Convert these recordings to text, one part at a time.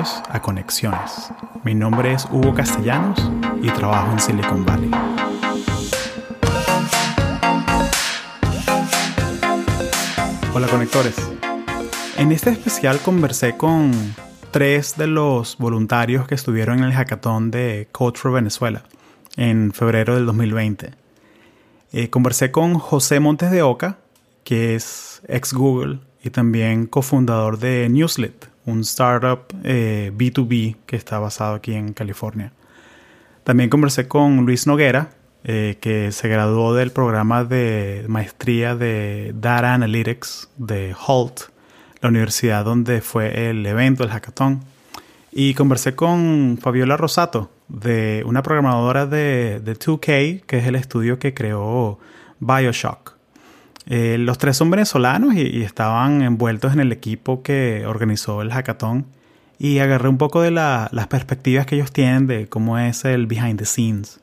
Bienvenidos a Conexiones. Mi nombre es Hugo Castellanos y trabajo en Silicon Valley. Hola conectores. En este especial conversé con tres de los voluntarios que estuvieron en el hackathon de Code for Venezuela en febrero del 2020. Eh, conversé con José Montes de Oca, que es ex Google y también cofundador de Newslet, un startup B2B eh, que está basado aquí en California. También conversé con Luis Noguera, eh, que se graduó del programa de maestría de Data Analytics de Holt, la universidad donde fue el evento, el hackathon. Y conversé con Fabiola Rosato, de una programadora de, de 2K, que es el estudio que creó Bioshock. Eh, los tres son venezolanos y, estaban envueltos en el equipo que organizó el hackathon y agarré un poco de las perspectivas que ellos tienen de cómo es el behind the scenes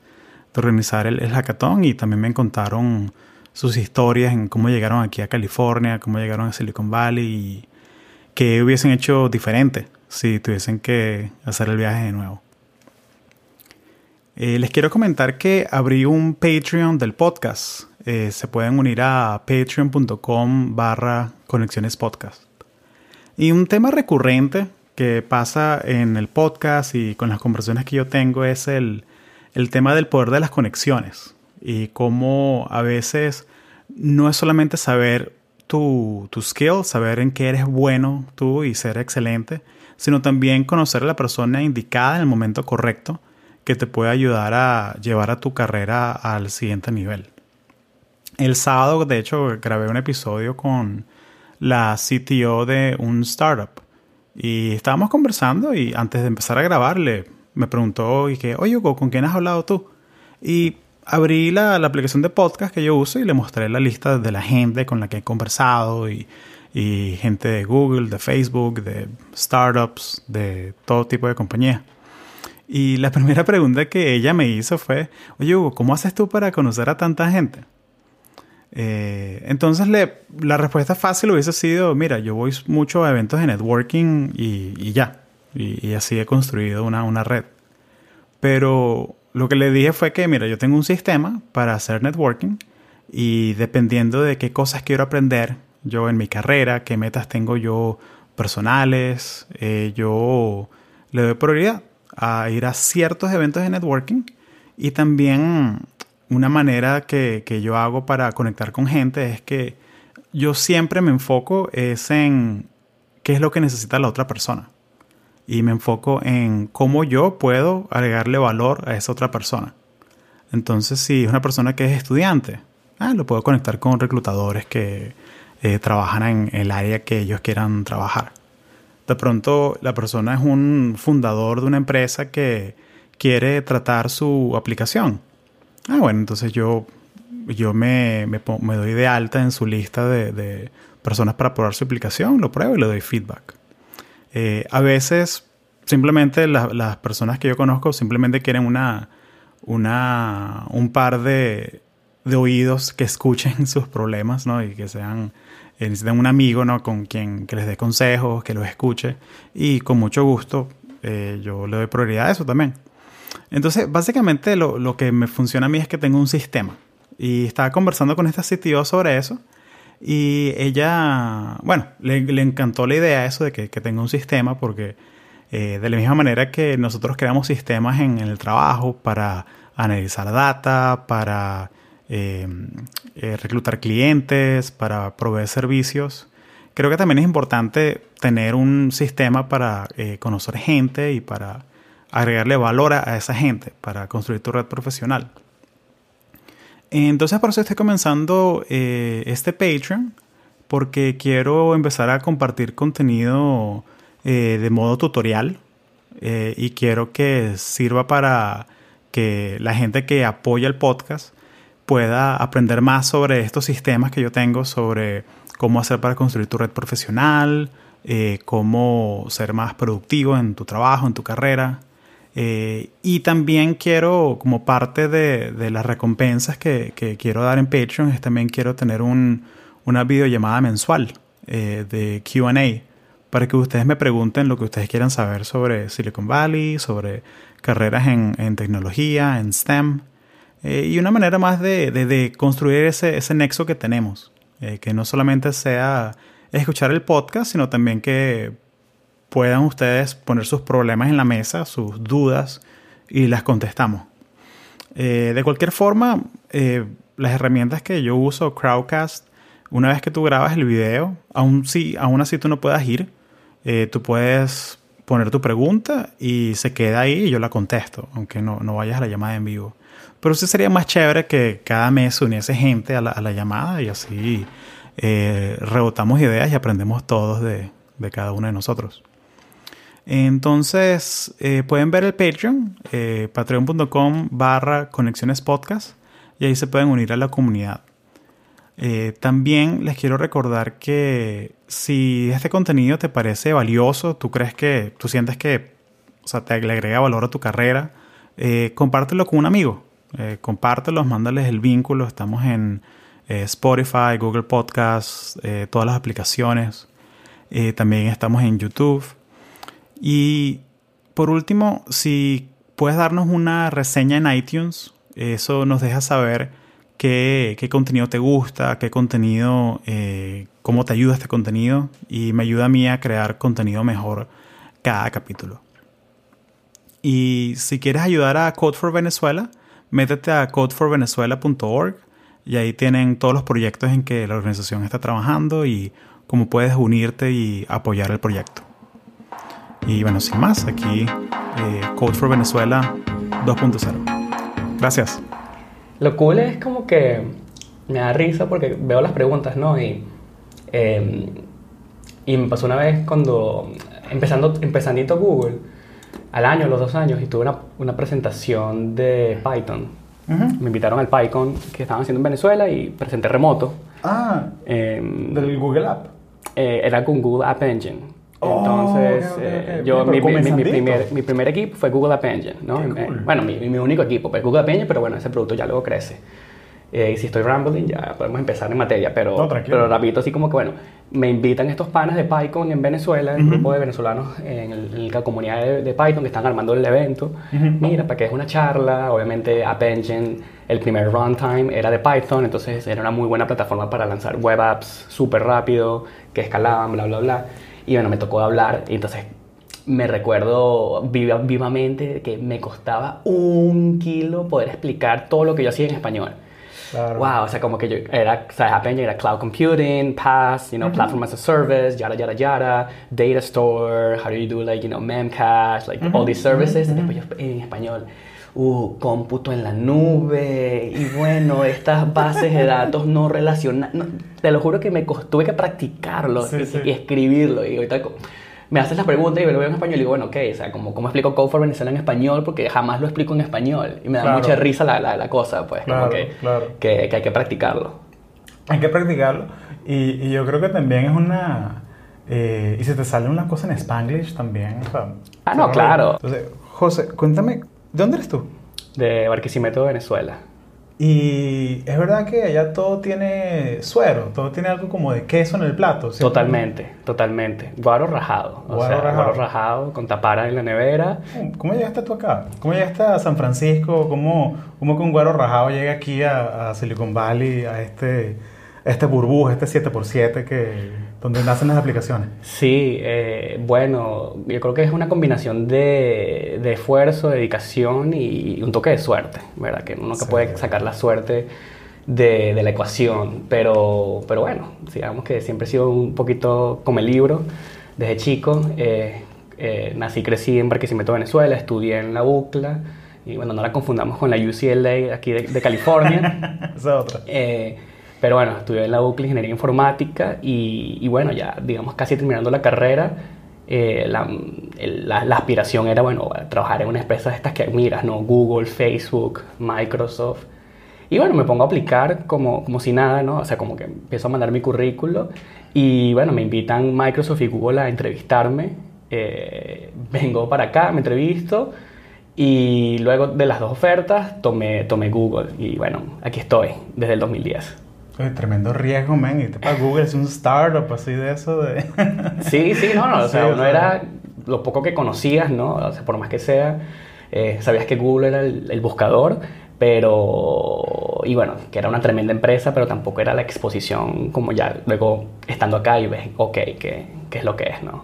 de organizar el, hackathon y también me contaron sus historias en cómo llegaron aquí a California, cómo llegaron a Silicon Valley y qué hubiesen hecho diferente si tuviesen que hacer el viaje de nuevo. Eh, les quiero comentar que abrí un Patreon del podcast. Eh, se pueden unir a patreon.com barra conexiones podcast. Y un tema recurrente que pasa en el podcast y con las conversaciones que yo tengo es el, el tema del poder de las conexiones y cómo a veces no es solamente saber tu, tu skill, saber en qué eres bueno tú y ser excelente, sino también conocer a la persona indicada en el momento correcto que te puede ayudar a llevar a tu carrera al siguiente nivel. El sábado, de hecho, grabé un episodio con la CTO de un startup y estábamos conversando y antes de empezar a grabarle me preguntó y que, oye Hugo, ¿con quién has hablado tú? Y abrí la, aplicación de podcast que yo uso y le mostré la lista de la gente con la que he conversado y, gente de Google, de Facebook, de startups, de todo tipo de compañías. Y la primera pregunta que ella me hizo fue, oye Hugo, ¿cómo haces tú para conocer a tanta gente? Eh, entonces le, la respuesta fácil hubiese sido, mira, yo voy mucho a eventos de networking y, ya. Y, así he construido una, una red. Pero lo que le dije fue que, mira, yo tengo un sistema para hacer networking y dependiendo de qué cosas quiero aprender yo en mi carrera, qué metas tengo yo personales, eh, yo le doy prioridad a ir a ciertos eventos de networking y también una manera que, yo hago para conectar con gente es que yo siempre me enfoco es en qué es lo que necesita la otra persona y me enfoco en cómo yo puedo agregarle valor a esa otra persona. Entonces, si es una persona que es estudiante, ah, lo puedo conectar con reclutadores que eh, trabajan en el área que ellos quieran trabajar de pronto la persona es un fundador de una empresa que quiere tratar su aplicación. Ah, bueno, entonces yo, yo me, me, doy de alta en su lista de, personas para probar su aplicación, lo pruebo y le doy feedback. Eh, a veces simplemente las personas que yo conozco simplemente quieren una, una, un par de, de oídos que escuchen sus problemas ¿no? y que sean eh, necesitan un amigo ¿no? con quien que les dé consejos, que los escuche y con mucho gusto eh, yo le doy prioridad a eso también. Entonces, básicamente lo, lo, que me funciona a mí es que tengo un sistema y estaba conversando con esta CTO sobre eso y ella, bueno, le, le encantó la idea eso de que, que tenga un sistema porque eh, de la misma manera que nosotros creamos sistemas en, el trabajo para analizar data, para Em, eh, reclutar clientes, para proveer servicios. Creo que también es importante tener un sistema para eh, conocer gente y para agregarle valor a, esa gente, para construir tu red profesional. Entonces por eso estoy comenzando eh, este Patreon, porque quiero empezar a compartir contenido de modo tutorial y quiero que sirva para que la gente que apoya el podcast pueda aprender más sobre estos sistemas que yo tengo, sobre cómo hacer para construir tu red profesional, eh, cómo ser más productivo en tu trabajo, en tu carrera. Eh, y también quiero, como parte de, las recompensas que, quiero dar en Patreon, es también quiero tener un, una videollamada mensual eh, de QA para que ustedes me pregunten lo que ustedes quieran saber sobre Silicon Valley, sobre carreras en, tecnología, en STEM, eh, y una manera más de, construir ese, ese, nexo que tenemos, eh, que no solamente sea escuchar el podcast, sino también que puedan ustedes poner sus problemas en la mesa, sus dudas, y las contestamos. Eh, de cualquier forma, las herramientas que yo uso, Crowdcast, una vez que tú grabas el video, aún, si, aún así tú no puedas ir, eh, tú puedes poner tu pregunta y se queda ahí y yo la contesto, aunque no, no vayas a la llamada en vivo. Pero sí sería más chévere que cada mes se uniese gente a la, a la llamada y así eh, rebotamos ideas y aprendemos todos de, de, cada uno de nosotros. Entonces, eh, pueden ver el Patreon, eh, patreon.com barra conexiones podcast, y ahí se pueden unir a la comunidad. Eh, también les quiero recordar que si este contenido te parece valioso, tú crees que, tú sientes que, o sea, te le agrega valor a tu carrera, compártelo con un amigo. Eh, compártelo, mándales el vínculo. Estamos en Spotify, Google Podcasts, todas las aplicaciones. también estamos en YouTube. Y por último, si puedes darnos una reseña en iTunes, eso nos deja saber qué, contenido te gusta, qué contenido, eh, cómo te ayuda este contenido y me ayuda a mí a crear contenido mejor cada capítulo. Y si quieres ayudar a Code for Venezuela, métete a codeforvenezuela.org y ahí tienen todos los proyectos en que la organización está trabajando y cómo puedes unirte y apoyar el proyecto. Y bueno, sin más, aquí eh, Code for Venezuela 2.0. Gracias. Lo cool es como que me da risa porque veo las preguntas, ¿no? Y, em, y me pasó una vez cuando, empezando, empezandito Google, al año, a los dos años, y tuve una, una presentación de Python. Me invitaron al PyCon que estaban haciendo en Venezuela y presenté remoto. Ah, em, del Google App. Eh, era con Google App Engine. Oh, Entonces, eh, yo, mi, mi, primer, mi, primer, equipo fue Google App Engine, ¿no? Bueno, mi, único equipo, pues Google App Engine, pero bueno, ese producto ya luego crece. Eh, y si estoy rambling, ya podemos empezar en materia, pero, no, pero rapidito, así como que, bueno, me invitan estos panas de Python en Venezuela, un grupo de venezolanos en, la comunidad de, Python que están armando el evento. Mira, para que es una charla, obviamente App Engine, el primer runtime era de Python, entonces era una muy buena plataforma para lanzar web apps súper rápido, que escalaban, bla, bla, bla. Y bueno, me tocó hablar y entonces me recuerdo vivamente que me costaba un kilo poder explicar todo lo que yo hacía en español. Claro. Wow, o sea, como que yo era, o sea, era cloud computing, PaaS, you know, platform as a service, yada, yada, yada, data store, how do you do, like, you know, memcache, like, all these services. Después yo en español, uh, cómputo en la nube, y bueno, estas bases de datos no relacionadas. te lo juro que me costó, tuve que practicarlo y, escribirlo. Y ahorita me haces la pregunta y me lo veo en español y digo, bueno, ok, o sea, ¿cómo, cómo explico Code for Venezuela en español? Porque jamás lo explico en español. Y me da mucha risa la, la, cosa, pues, como que, que, que, hay que practicarlo. Hay que practicarlo. Y, y yo creo que también es una... Eh, y si te sale una cosa en Spanglish también. O sea, ah, no, claro. Entonces, José, cuéntame, ¿De dónde eres tú? De Barquisimeto, Venezuela. Y es verdad que allá todo tiene suero, todo tiene algo como de queso en el plato. Totalmente, totalmente. Guaro rajado. Guaro, rajado. guaro rajado con tapara en la nevera. ¿Cómo llegaste tú acá? ¿Cómo llegaste a San Francisco? ¿Cómo, cómo que un guaro rajado llega aquí a, a Silicon Valley, a este, a este burbuja, este 7x7 que donde nacen las aplicaciones. Sí, eh, bueno, yo creo que es una combinación de, de, esfuerzo, dedicación y un toque de suerte, ¿verdad? Que uno que puede sacar la suerte de, de, la ecuación, pero, pero bueno, digamos que siempre he sido un poquito como el libro desde chico. Eh, eh, nací, crecí en Barquisimeto, Venezuela, estudié en la UCLA y bueno, no la confundamos con la UCLA aquí de, de California. Esa es otra. Pero bueno, estudié en la UCLA Ingeniería Informática y, bueno, ya digamos casi terminando la carrera, eh, la, la, aspiración era, bueno, trabajar en una empresa de estas que miras, ¿no? Google, Facebook, Microsoft. Y bueno, me pongo a aplicar como, como si nada, ¿no? O sea, como que empiezo a mandar mi currículo y bueno, me invitan Microsoft y Google a entrevistarme. Eh, vengo para acá, me entrevisto y luego de las dos ofertas tomé, tomé Google y bueno, aquí estoy desde el 2010. Tremendo riesgo, man. Y te para Google es un startup así de eso. De... sí, sí, no, no. O sea, uno era lo poco que conocías, ¿no? O sea, por más que sea, eh, sabías que Google era el, buscador, pero. Y bueno, que era una tremenda empresa, pero tampoco era la exposición como ya luego estando acá y ves, ok, ¿qué, qué es lo que es, ¿no?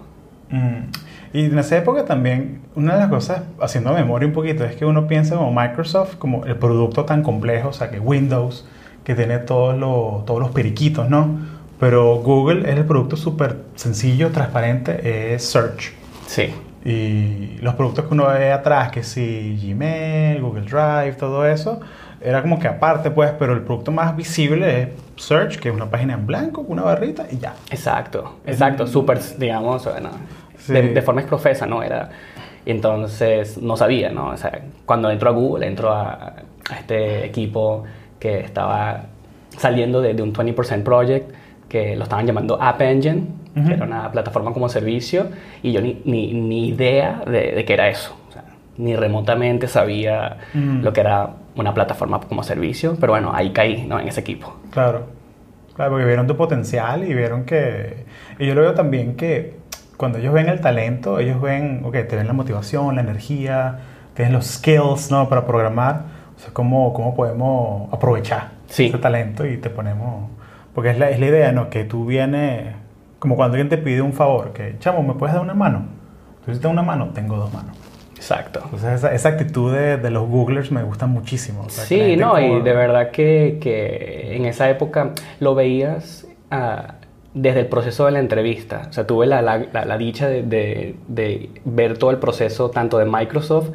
Mm. Y en esa época también, una de las cosas, haciendo memoria un poquito, es que uno piensa como Microsoft, como el producto tan complejo, o sea, que Windows, que tiene todos los, todos los periquitos, ¿no? Pero Google es el producto súper sencillo, transparente, es Search. Sí. Y los productos que uno ve atrás, que sí, Gmail, Google Drive, todo eso, era como que aparte, pues, pero el producto más visible es Search, que es una página en blanco, una barrita y ya. Exacto, exacto, súper, digamos, bueno, de, forma exprofesa, ¿no? Era, entonces no sabía, ¿no? O sea, cuando entro a Google, entro a, este equipo que estaba saliendo de, un 20% Project, que lo estaban llamando App Engine, que era una plataforma como servicio, y yo ni, ni, ni idea de, de, qué era eso. O sea, ni remotamente sabía lo que era una plataforma como servicio, pero bueno, ahí caí, ¿no? En ese equipo. Claro, claro, porque vieron tu potencial y vieron que... Y yo lo veo también que cuando ellos ven el talento, ellos ven, ok, te ven la motivación, la energía, tienen los skills, ¿no? Para programar. O sea, ¿cómo, cómo podemos aprovechar ese talento y te ponemos... Porque es la, es la idea, ¿no? Que tú vienes, como cuando alguien te pide un favor, que, chamo, ¿me puedes dar una mano? Tú necesitas una mano, tengo dos manos. Exacto. Entonces esa, esa actitud de, de, los Googlers me gusta muchísimo. sí, no, y de verdad que, que, en esa época lo veías... Uh, desde el proceso de la entrevista. O sea, tuve la, la, dicha de, de, ver todo el proceso tanto de Microsoft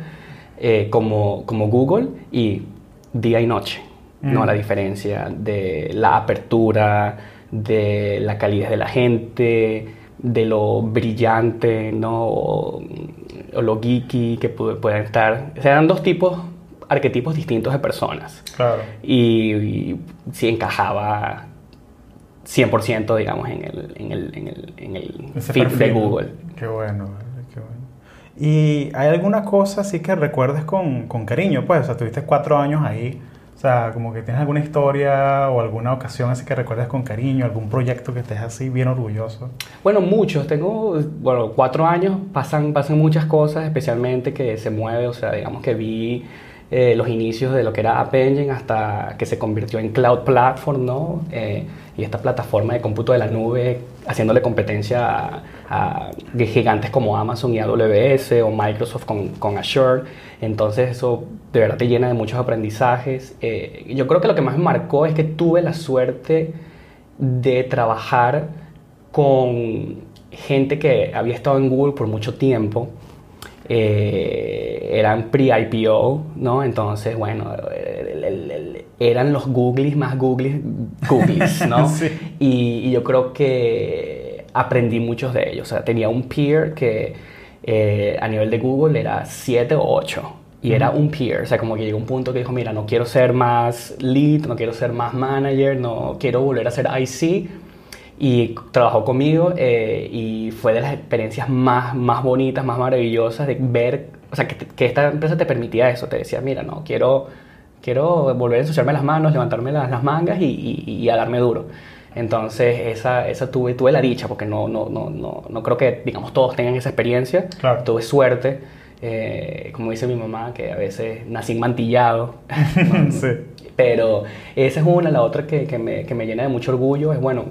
eh, como, como, Google y día y noche. ¿no? Mm. La diferencia de la apertura, de la calidad de la gente, de lo brillante, ¿no? O, lo geeky que pueden estar. O sea, eran dos tipos, arquetipos distintos de personas. Claro. Y, y sí encajaba 100%, digamos, en el, en el, en el, en el feed de Google. Qué bueno. ¿Y hay alguna cosa así que recuerdes con, con cariño? Pues, o sea, tuviste cuatro años ahí. O sea, como que tienes alguna historia o alguna ocasión así que recuerdes con cariño, algún proyecto que estés así bien orgulloso. Bueno, muchos. Tengo, bueno, cuatro años, pasan, pasan muchas cosas, especialmente que se mueve, o sea, digamos que vi eh, los inicios de lo que era App Engine hasta que se convirtió en Cloud Platform, ¿no? Eh, y esta plataforma de cómputo de la nube haciéndole competencia a, gigantes como Amazon y AWS o Microsoft con, con, Azure. Entonces eso de verdad te llena de muchos aprendizajes. Eh, yo creo que lo que más me marcó es que tuve la suerte de trabajar con gente que había estado en Google por mucho tiempo eh, eran pre-IPO, ¿no? Entonces, bueno, eran los Googles más Googles, Googles, ¿no? y, yo creo que aprendí muchos de ellos. O sea, tenía un peer que eh, a nivel de Google era 7 o 8. Y era un peer, o sea, como que llegó un punto que dijo, mira, no quiero ser más lead, no quiero ser más manager, no quiero volver a ser IC, y trabajó conmigo eh, y fue de las experiencias más, más bonitas, más maravillosas de ver, o sea, que, que, esta empresa te permitía eso, te decía, mira, no, quiero, quiero volver a ensuciarme las manos, levantarme las, las mangas y, y, a darme duro. Entonces, esa, esa tuve, tuve la dicha, porque no, no, no, no, no creo que, digamos, todos tengan esa experiencia. Claro. Tuve suerte, eh, como dice mi mamá, que a veces nací mantillado. sí. Pero esa es una, la otra que, que, me, que me llena de mucho orgullo es, bueno,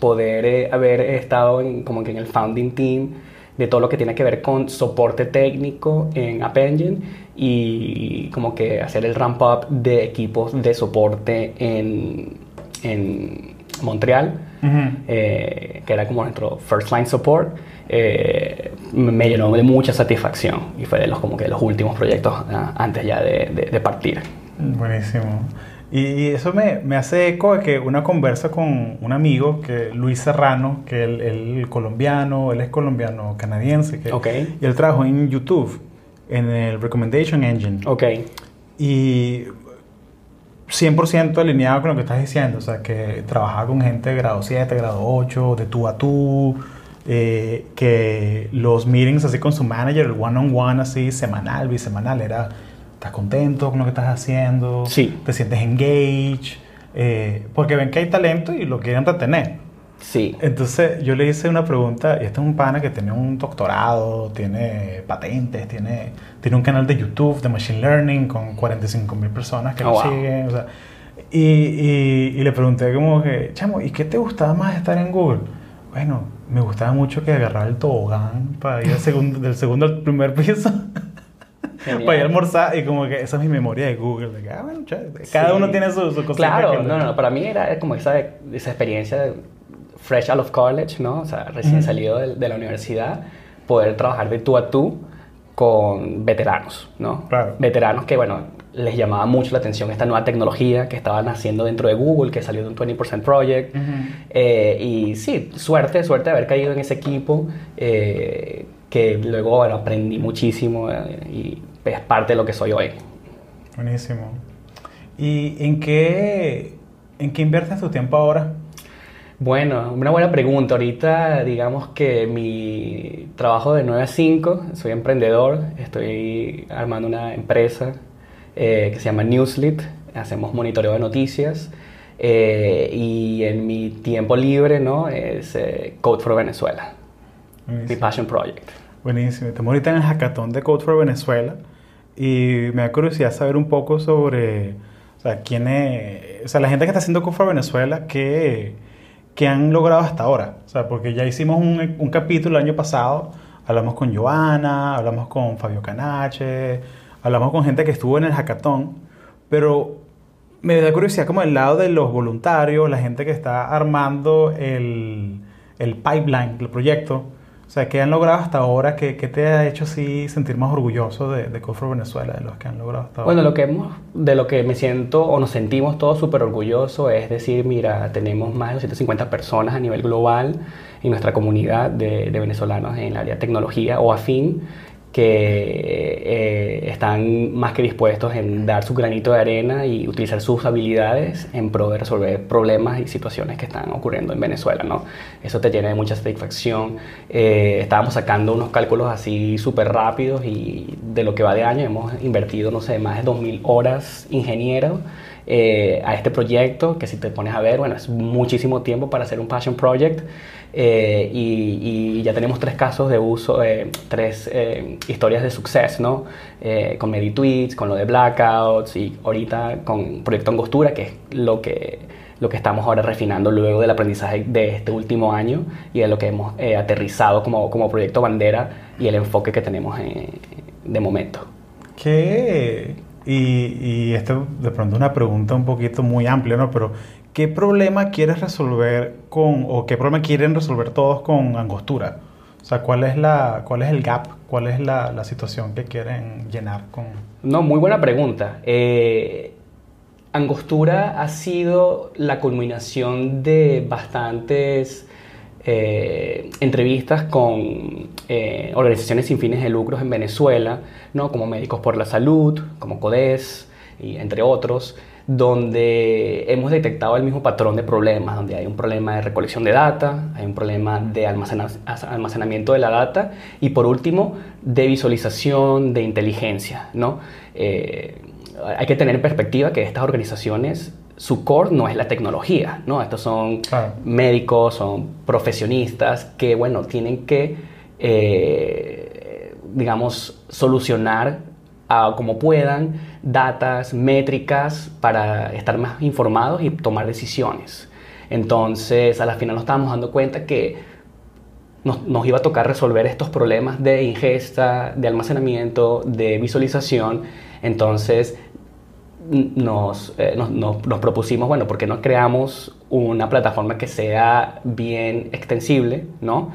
poder eh, haber estado en, como que en el founding team de todo lo que tiene que ver con soporte técnico en App Engine y como que hacer el ramp up de equipos de soporte en, en Montreal, eh, que era como nuestro first line support, eh, me llenó de mucha satisfacción y fue de los, como que los últimos proyectos ah, antes ya de, de partir. Buenísimo. Y eso me, me, hace eco de que una conversa con un amigo, que Luis Serrano, que él, él colombiano, él es colombiano canadiense, que, y él trabajó en YouTube, en el Recommendation Engine. Ok. Y 100% alineado con lo que estás diciendo, o sea, que trabajaba con gente de grado 7, grado 8, de tú a tú, eh, que los meetings así con su manager, el one-on-one -on -one, así semanal, bisemanal, era estás contento con lo que estás haciendo, sí. te sientes engaged, eh, porque ven que hay talento y lo quieren retener. Sí. Entonces yo le hice una pregunta, y este es un pana que tiene un doctorado, tiene patentes, tiene, tiene un canal de YouTube de Machine Learning con 45 mil personas que Oh, lo wow. siguen. O sea, y, y, y le pregunté como que, chamo, ¿y qué te gustaba más estar en Google? Bueno, me gustaba mucho que agarrara el tobogán para ir del segundo al primer piso. Genial. para ir a almorzar y como que esa es mi memoria de Google. de que, ah, bueno. Cada Sí. uno tiene su, su cosita Claro, no, no, para mí era como esa, esa experiencia de fresh out of college, ¿no? O sea, recién Ujú. salido de, de la universidad, poder trabajar de tú a tú con veteranos, ¿no? Claro. Veteranos que, bueno, les llamaba mucho la atención esta nueva tecnología que estaban haciendo dentro de Google, que salió de un 20% Project. Ujú. Eh, y sí, suerte, suerte de haber caído en ese equipo, eh, que luego bueno, aprendí muchísimo eh, y es parte de lo que soy hoy. Buenísimo. ¿Y en qué, en qué inviertes tu tiempo ahora? Bueno, una buena pregunta. Ahorita, digamos que mi trabajo de 9 a 5, soy emprendedor, estoy armando una empresa eh, que se llama Newslit, hacemos monitoreo de noticias eh, y en mi tiempo libre, ¿no? Es eh, Code for Venezuela, mi Buenísimo. passion project. Buenísimo. Estamos ahorita en el hackathon de Code for Venezuela y me da curiosidad saber un poco sobre, o sea, quién es, o sea, la gente que está haciendo for Venezuela, ¿qué, qué han logrado hasta ahora? O sea, porque ya hicimos un, un capítulo el año pasado, hablamos con Joana, hablamos con Fabio Canache, hablamos con gente que estuvo en el hackathon, pero me da curiosidad como el lado de los voluntarios, la gente que está armando el, el pipeline, el proyecto. O sea, ¿qué han logrado hasta ahora? ¿Qué, qué te ha hecho así sentir más orgulloso de, de Code for Venezuela, de los que han logrado hasta ahora? Bueno, lo que hemos, de lo que me siento o nos sentimos todos súper orgullosos es decir, mira, tenemos más de 250 personas a nivel global en nuestra comunidad de, de venezolanos en el área de tecnología o afín que eh, están más que dispuestos en dar su granito de arena y utilizar sus habilidades en pro de resolver problemas y situaciones que están ocurriendo en Venezuela, ¿no? Eso te llena de mucha satisfacción. Eh, estábamos sacando unos cálculos así súper rápidos y de lo que va de año hemos invertido, no sé, más de 2.000 horas ingenieros eh, a este proyecto, que si te pones a ver, bueno, es muchísimo tiempo para hacer un passion project. eh, y, y ya tenemos tres casos de uso, eh, tres eh, historias de suceso, ¿no? Eh, con MediTweets, con lo de Blackouts y ahorita con Proyecto Angostura, que es lo que, lo que estamos ahora refinando luego del aprendizaje de este último año y de lo que hemos eh, aterrizado como, como proyecto bandera y el enfoque que tenemos de momento. ¿Qué? Y, y esto de pronto una pregunta un poquito muy amplia, ¿no? Pero ¿qué problema quieres resolver con, o qué problema quieren resolver todos con Angostura? O sea, ¿cuál es, la, cuál es el gap? ¿Cuál es la, la situación que quieren llenar con...? No, muy buena pregunta. Eh, Angostura ha sido la culminación de bastantes eh, entrevistas con eh, organizaciones sin fines de lucros en Venezuela, ¿no? como Médicos por la Salud, como CODES, y entre otros, donde hemos detectado el mismo patrón de problemas, donde hay un problema de recolección de data, hay un problema de almacena- almacenamiento de la data y por último de visualización, de inteligencia. ¿no? Eh, hay que tener en perspectiva que estas organizaciones, su core no es la tecnología, ¿no? Estos son médicos, son profesionistas que, bueno, tienen que, eh, digamos, solucionar a como puedan datas, métricas para estar más informados y tomar decisiones. Entonces, a la final nos estábamos dando cuenta que nos, nos iba a tocar resolver estos problemas de ingesta, de almacenamiento, de visualización. Entonces, nos, eh, nos, nos- nos propusimos, bueno, ¿por qué no creamos una plataforma que sea bien extensible, ¿no?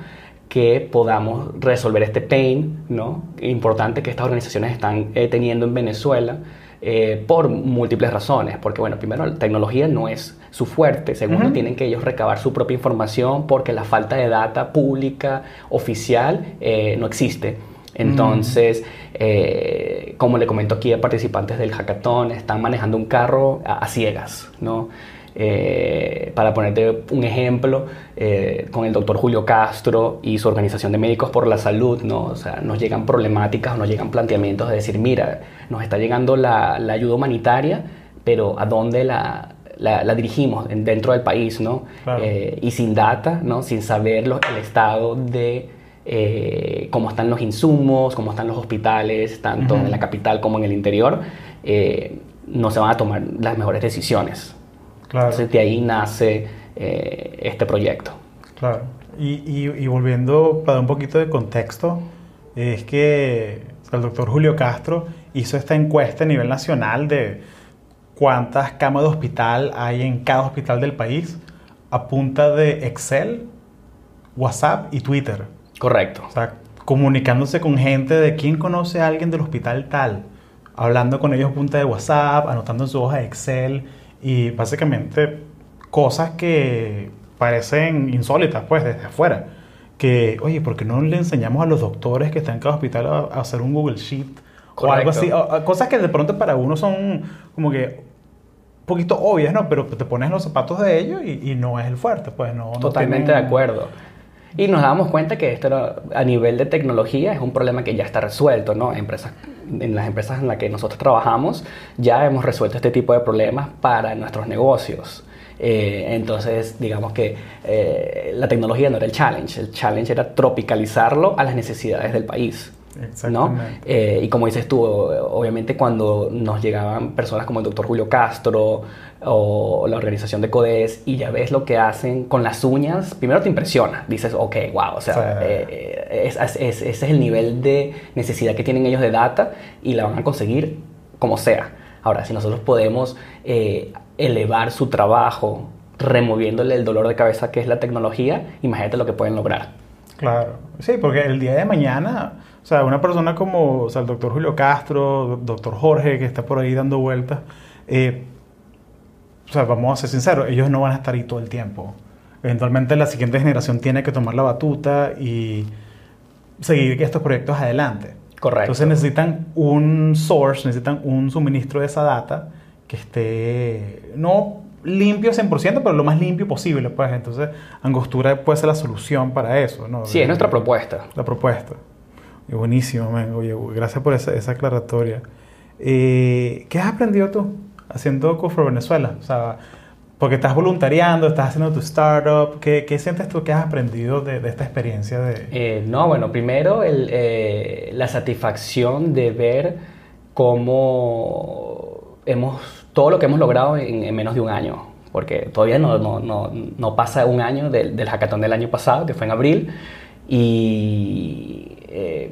Que podamos resolver este pain, ¿no? Importante que estas organizaciones están eh, teniendo en Venezuela eh, por múltiples razones. Porque, bueno, primero, la tecnología no es su fuerte. Segundo, Ujú. tienen que ellos recabar su propia información porque la falta de data pública, oficial, eh, no existe. Entonces, eh, como le comento aquí a participantes del hackathon, están manejando un carro a, a ciegas, ¿no? Eh, para ponerte un ejemplo, eh, con el doctor Julio Castro y su organización de médicos por la salud, ¿no? O sea, nos llegan problemáticas o nos llegan planteamientos de decir, mira, nos está llegando la, la ayuda humanitaria, pero ¿a dónde la, la, dirigimos dentro del país, ¿no? Eh, y sin data, ¿no? Sin saber el estado de eh, cómo están los insumos, cómo están los hospitales, tanto en la capital como en el interior, eh, no se van a tomar las mejores decisiones. Claro. Entonces de ahí nace este proyecto. Claro. Y, y, volviendo para un poquito de contexto, es que el doctor Julio Castro hizo esta encuesta a nivel nacional de cuántas camas de hospital hay en cada hospital del país a punta de Excel, WhatsApp y Twitter. Correcto. O sea, comunicándose con gente de quién conoce a alguien del hospital tal, hablando con ellos a punta de WhatsApp, anotando en su hoja de Excel y básicamente cosas que parecen insólitas, pues, desde afuera. Que, oye, ¿por qué no le enseñamos a los doctores que están en cada hospital a, hacer un Google Sheet? O algo así. cosas que de pronto para uno son como que poquito obvias, ¿no? Pero te pones los zapatos de ellos y, no es el fuerte, pues no. Totalmente de acuerdo. Y nos damos cuenta que esto a nivel de tecnología es un problema que ya está resuelto, ¿no? Empresas, en las empresas en las que nosotros trabajamos ya hemos resuelto este tipo de problemas para nuestros negocios. Eh, entonces, digamos que eh, la tecnología no era el challenge, el challenge era tropicalizarlo a las necesidades del país. ¿No? Eh, y como dices tú, obviamente cuando nos llegaban personas como el doctor Julio Castro o la organización de CODES y ya ves lo que hacen con las uñas, primero te impresiona, dices, ok, wow, o sea, eh, ese es el nivel de necesidad que tienen ellos de data y la van a conseguir como sea. Ahora, si nosotros podemos eh, elevar su trabajo removiéndole el dolor de cabeza que es la tecnología, imagínate lo que pueden lograr. Claro, sí, porque el día de mañana o sea, una persona como o sea, el doctor Julio Castro, doctor Jorge, que está por ahí dando vueltas, eh, o sea, vamos a ser sinceros, ellos no van a estar ahí todo el tiempo. Eventualmente la siguiente generación tiene que tomar la batuta y seguir estos proyectos adelante. Correcto. Entonces necesitan un source, necesitan un suministro de esa data que esté no limpio 100%, pero lo más limpio posible, pues. Entonces, Angostura puede ser la solución para eso, ¿no? Sí, es nuestra propuesta. La propuesta. Buenísimo, man. Oye, gracias por esa, esa aclaratoria. Eh, ¿Qué has aprendido tú haciendo for Venezuela? O sea, porque estás voluntariando, estás haciendo tu startup. ¿Qué, qué sientes tú que has aprendido de, de esta experiencia? De... Eh, no, bueno, primero el, eh, la satisfacción de ver cómo hemos, todo lo que hemos logrado en, menos de un año. Porque todavía no, no, no, no pasa un año del, del hackathon del año pasado, que fue en abril. Y eh,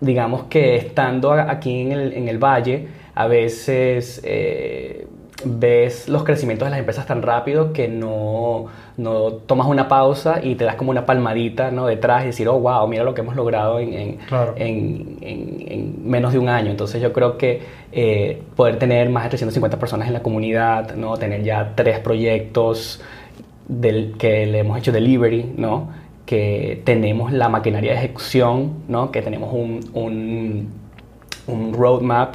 digamos que estando aquí en el, en el valle, a veces eh, ves los crecimientos de las empresas tan rápido que no, no, tomas una pausa y te das como una palmadita ¿no? detrás y decir, oh, wow, mira lo que hemos logrado en, en, en, en menos de un año. Entonces yo creo que eh, poder tener más de 350 personas en la comunidad, ¿no? tener ya tres proyectos del, que le hemos hecho delivery, ¿no? Que tenemos la maquinaria de ejecución, ¿no? que tenemos un, un, un roadmap,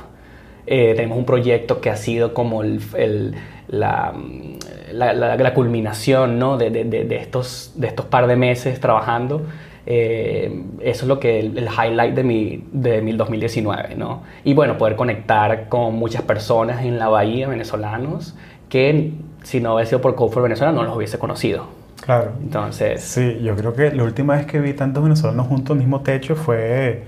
eh, tenemos un proyecto que ha sido como el, el, la, la, la, culminación ¿no? de, de, de, estos, de estos par de meses trabajando. Eh, eso es lo que el, highlight de mi, de mi 2019, ¿no? Y bueno, poder conectar con muchas personas en la bahía, venezolanos, que si no hubiese sido por Code for Venezuela no los hubiese conocido. Claro. Entonces. Sí, yo creo que la última vez que vi tantos venezolanos juntos al mismo techo fue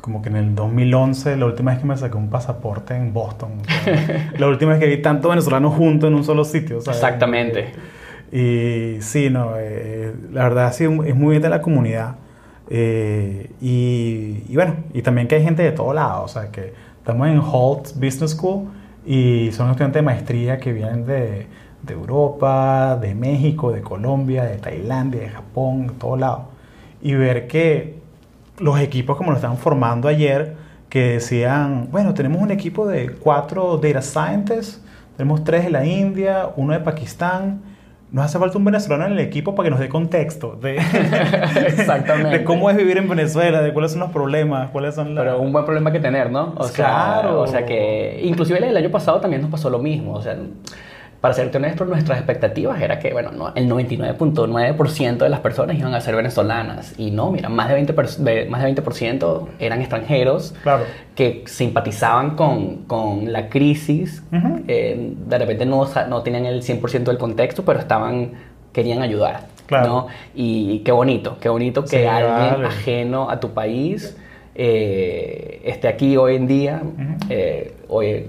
como que en el 2011, la última vez que me saqué un pasaporte en Boston. la última vez que vi tantos venezolanos juntos en un solo sitio. Exactamente. Y sí, no, eh, la verdad sí, es muy bien de la comunidad. Eh, y, y, bueno, y también que hay gente de todos lados. O sea, que estamos en Holt Business School y son estudiantes de maestría que vienen de de Europa, de México, de Colombia, de Tailandia, de Japón, de todos lados. Y ver que los equipos como lo estaban formando ayer, que decían, bueno, tenemos un equipo de cuatro data scientists, tenemos tres de la India, uno de Pakistán, nos hace falta un venezolano en el equipo para que nos dé contexto de, Exactamente. de cómo es vivir en Venezuela, de cuáles son los problemas, cuáles son las... Pero un buen problema que tener, ¿no? O claro. o sea que, inclusive el año pasado también nos pasó lo mismo, o sea para serte honesto, nuestras expectativas era que, bueno, no, el 99.9% de las personas iban a ser venezolanas. Y no, mira, más de 20%, más de 20 eran extranjeros que simpatizaban con, con la crisis. Eh, de repente no, no tenían el 100% del contexto, pero estaban, querían ayudar. Claro. Y qué bonito, qué bonito que alguien ajeno a tu país eh, esté aquí hoy en día. Eh, hoy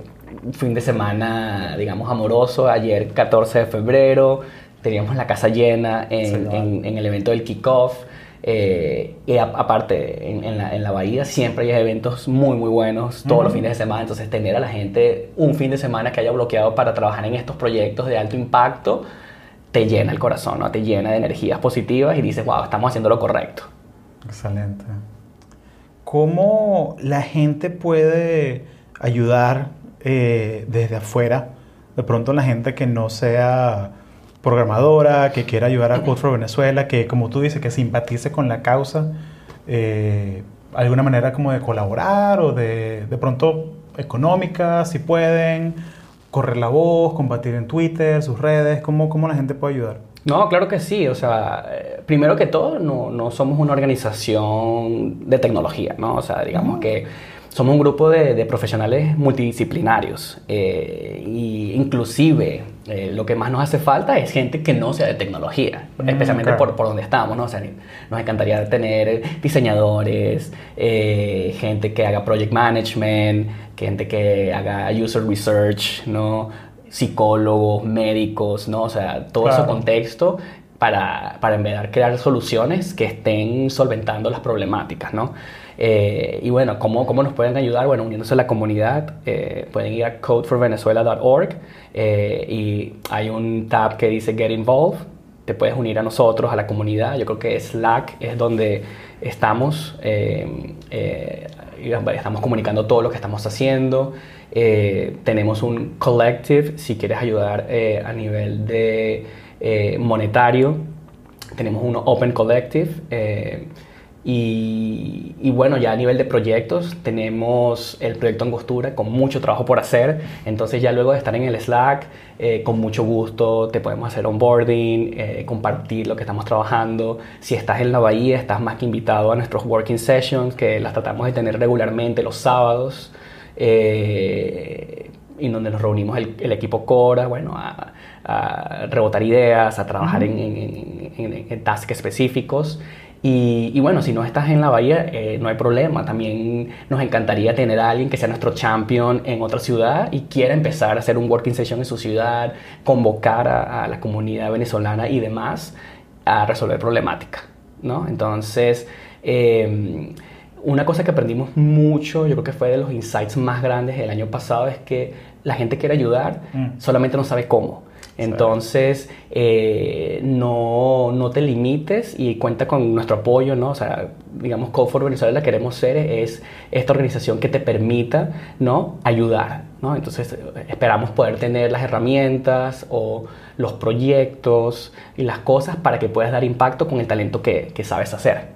fin de semana, digamos, amoroso. Ayer, 14 de febrero, teníamos la casa llena en, el evento del kickoff. Eh, y aparte, en, la, bahía siempre hay eventos muy, muy buenos todos los fines de semana. Entonces, tener a la gente un fin de semana que haya bloqueado para trabajar en estos proyectos de alto impacto te llena el corazón, ¿no? te llena de energías positivas y dices, wow, estamos haciendo lo correcto. Excelente. ¿Cómo la gente puede ayudar eh, desde afuera, de pronto la gente que no sea programadora, que quiera ayudar a Code for Venezuela, que como tú dices, que simpatice con la causa, eh, alguna manera como de colaborar o de, de pronto económica, si pueden, correr la voz, compartir en Twitter, sus redes, ¿cómo, cómo la gente puede ayudar? No, claro que sí. O sea, eh, primero que todo, no, no somos una organización de tecnología, ¿no? O sea, digamos que somos un grupo de, profesionales multidisciplinarios e inclusive eh, lo que más nos hace falta es gente que no sea de tecnología, mm, especialmente por, por donde estamos, ¿no? O sea, nos encantaría tener diseñadores, eh, gente que haga project management, gente que haga user research, ¿no? Psicólogos, médicos, ¿no? O sea, todo ese contexto para, para en vez crear soluciones que estén solventando las problemáticas, ¿no? Eh, y bueno, ¿cómo, ¿cómo, nos pueden ayudar? Bueno, uniéndose a la comunidad, eh, pueden ir a codeforvenezuela.org eh, y hay un tab que dice Get Involved. Te puedes unir a nosotros, a la comunidad. Yo creo que Slack es donde estamos, estamos comunicando todo lo que estamos haciendo. tenemos un collective, si quieres ayudar a nivel de monetario. Tenemos uno Open Collective y, bueno, ya a nivel de proyectos, tenemos el proyecto Angostura con mucho trabajo por hacer. Entonces, ya luego de estar en el Slack, eh, con mucho gusto te podemos hacer onboarding, eh, compartir lo que estamos trabajando. Si estás en la Bahía, estás más que invitado a nuestros working sessions, que las tratamos de tener regularmente los sábados. Eh, en donde nos reunimos el, equipo Cora, bueno, a, rebotar ideas, a trabajar en, en, en tasks específicos. Y, bueno, si no estás en la bahía, eh, no hay problema. También nos encantaría tener a alguien que sea nuestro champion en otra ciudad y quiera empezar a hacer un working session en su ciudad, convocar a, la comunidad venezolana y demás a resolver problemática, ¿no? Entonces, em, una cosa que aprendimos mucho, yo creo que fue de los insights más grandes del año pasado, es que la gente quiere ayudar, mm. solamente no sabe cómo. Entonces, eh, no, no, te limites y cuenta con nuestro apoyo, ¿no? O sea, digamos, Code for Venezuela queremos ser es esta organización que te permita, ¿no? Ayudar, ¿no? Entonces, esperamos poder tener las herramientas o los proyectos y las cosas para que puedas dar impacto con el talento que, que sabes hacer.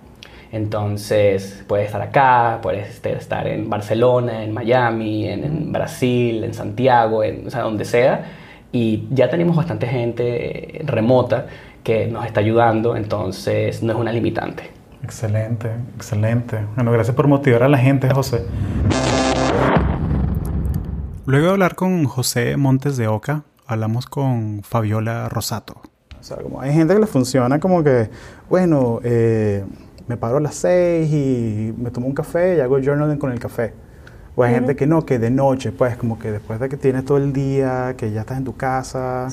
Entonces, puedes estar acá, puedes estar en Barcelona, en Miami, en, Brasil, en Santiago, en, o sea, donde sea y ya tenemos bastante gente remota que nos está ayudando, entonces no es una limitante. Excelente, excelente. Bueno, gracias por motivar a la gente, José. Luego de hablar con José Montes de Oca, hablamos con Fabiola Rosato. O sea, como hay gente que le funciona como que, bueno, eh, me paro a las seis y me tomo un café y hago el journaling con el café. O hay gente que no, que de noche, pues como que después de que tienes todo el día, que ya estás en tu casa,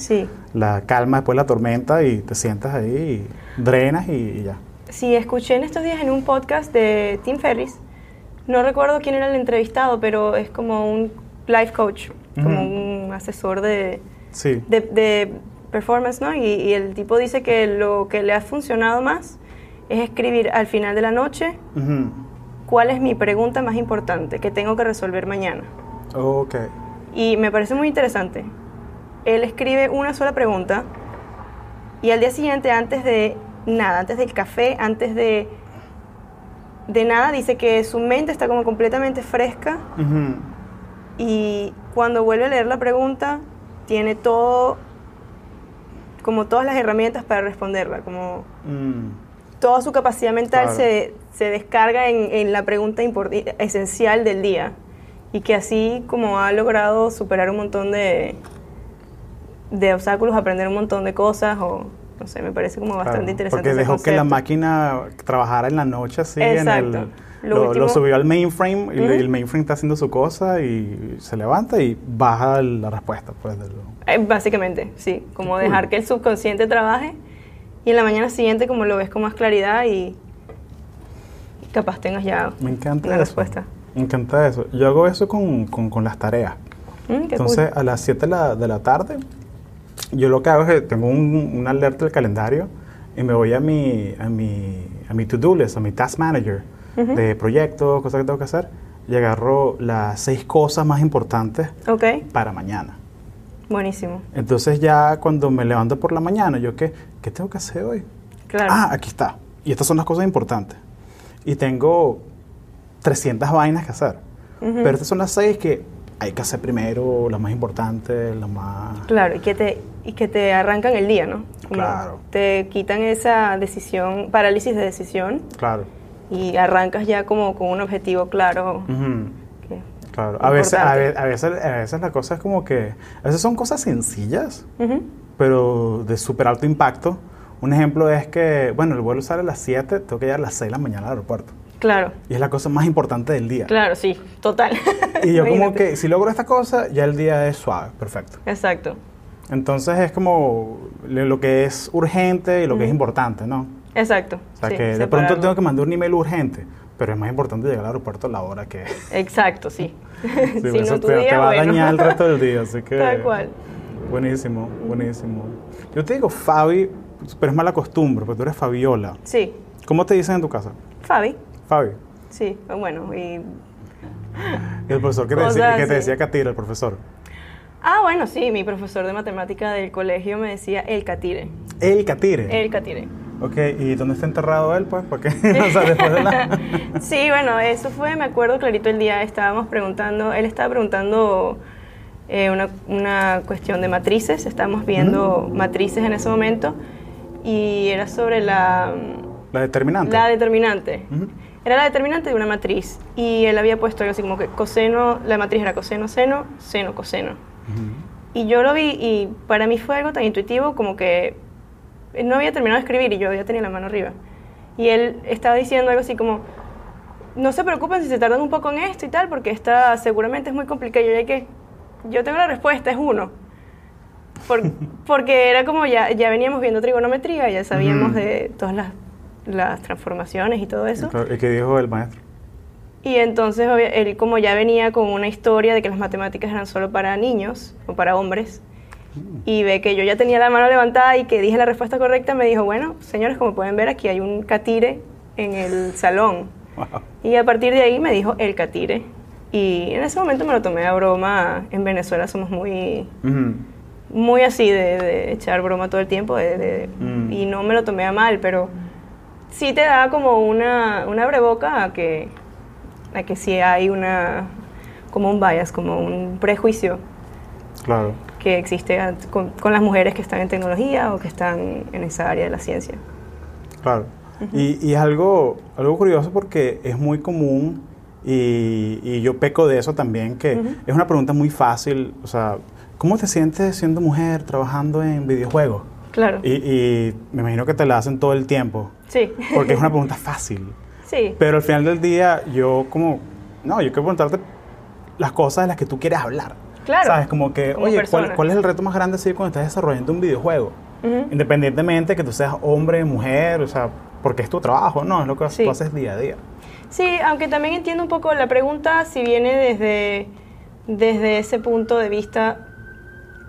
la calma después de la tormenta y te sientas ahí, y drenas y, ya. Sí, escuché en estos días en un podcast de Tim Ferris, no recuerdo quién era el entrevistado, pero es como un life coach, como un asesor de, de, performance, ¿no? Y, el tipo dice que lo que le ha funcionado más es escribir al final de la noche cuál es mi pregunta más importante que tengo que resolver mañana. Ok. Y me parece muy interesante. Él escribe una sola pregunta y al día siguiente, antes de nada, antes del café, antes de, de nada, dice que su mente está como completamente fresca y cuando vuelve a leer la pregunta, tiene todo como todas las herramientas para responderla, como mm. toda su capacidad mental se, se, descarga en, en la pregunta esencial del día y que así como ha logrado superar un montón de, de obstáculos, aprender un montón de cosas o no sé, me parece como bastante interesante. Porque dejó que la máquina trabajara en la noche así, en el, lo, subió al mainframe y, el mainframe está haciendo su cosa y se levanta y baja la respuesta. pues eh, Básicamente, sí, como dejar que el subconsciente trabaje y en la mañana siguiente como lo ves con más claridad y, capaz tengas ya me encanta una respuesta. Me encanta eso. Yo hago eso con, con, las tareas. Mm, Entonces, a las 7 de la, de la tarde yo lo que hago es que tengo un, un alerta del calendario y me voy a mi, a mi, a mi to-do list, a mi task manager de proyectos, cosas que tengo que hacer, y agarro las seis cosas más importantes para mañana. Buenísimo. Entonces ya cuando me levanto por la mañana, yo qué, ¿qué tengo que hacer hoy? Claro. Ah, aquí está. Y estas son las cosas importantes. Y tengo 300 vainas que hacer. Pero estas son las seis que hay que hacer primero las más importantes, las más... Claro, y que te, y que te arrancan el día, ¿no? claro. Te quitan esa decisión, parálisis de decisión. Claro. Y arrancas ya como con un objetivo claro. claro. A veces, a, veces, a veces la cosa es como que... A veces son cosas sencillas, pero de súper alto impacto. Un ejemplo es que, bueno, el vuelo sale a las 7, tengo que llegar a las 6 de la mañana al aeropuerto. Claro. Y es la cosa más importante del día. Claro, sí, total. Y yo como que si logro esta cosa, ya el día es suave, perfecto. Exacto. Entonces es como lo que es urgente y lo que es importante, ¿no? Exacto. O sea, que de pronto tengo que mandar un email urgente, pero es más importante llegar al aeropuerto a la hora que... Exacto, sí. sí si eso te, va a dañar el resto del día, así que... Tal cual. Buenísimo, buenísimo. Yo te digo Fabi, pero es mala costumbre, porque tú eres Fabiola. Sí. ¿Cómo te dicen en tu casa? Fabi. Fabi. Sí, bueno, y... ¿Y el profesor qué te, decía, qué te decía Catire, el profesor? Ah, bueno, sí, mi profesor de matemática del colegio me decía el Catire. ¿El Catire? El Catire. Ok, ¿y dónde está enterrado él, pues? ¿Por qué? o sea, después de la... sí, bueno, eso fue, me acuerdo clarito el día, estábamos preguntando, él estaba preguntando eh, una, una, cuestión de matrices, estábamos viendo mm. matrices en ese momento, y era sobre la... La determinante. La determinante. Era la determinante de una matriz y él había puesto algo así como que coseno, la matriz era coseno, seno, seno, coseno. Y yo lo vi y para mí fue algo tan intuitivo como que no había terminado de escribir y yo ya tenía la mano arriba. Y él estaba diciendo algo así como, no se preocupen si se tardan un poco en esto y tal, porque esta seguramente es muy complicado. Y yo ya que, yo tengo la respuesta, es uno. Porque era como ya, ya veníamos viendo trigonometría, ya sabíamos de todas las las transformaciones y todo eso. ¿Y qué dijo el maestro? Y entonces él como ya venía con una historia de que las matemáticas eran solo para niños o para hombres, y ve que yo ya tenía la mano levantada y que dije la respuesta correcta, me dijo, bueno, señores, como pueden ver, aquí hay un catire en el salón. Y a partir de ahí me dijo el catire. Y en ese momento me lo tomé a broma. En Venezuela somos muy, muy así de, echar broma todo el tiempo mm. y no me lo tomé a mal, pero sí te da como una, una breboca a que, a que sí hay una, como un bias, como un prejuicio claro. que existe con, las mujeres que están en tecnología o que están en esa área de la ciencia. Claro. y, y, es algo, algo curioso porque es muy común y, y yo peco de eso también, que es una pregunta muy fácil, o sea, ¿cómo te sientes siendo mujer trabajando en videojuegos? Claro. Y, y, me imagino que te la hacen todo el tiempo. Sí. Porque es una pregunta fácil. Sí. Pero al final del día, yo como, no, yo quiero preguntarte las cosas de las que tú quieres hablar. Claro. ¿Sabes? Como que, oye, ¿cuál, es el reto más grande así cuando estás desarrollando un videojuego? Independientemente de que tú seas hombre, mujer, o sea, porque es tu trabajo, no, es lo que tú haces día a día. Sí, aunque también entiendo un poco la pregunta si viene desde, desde ese punto de vista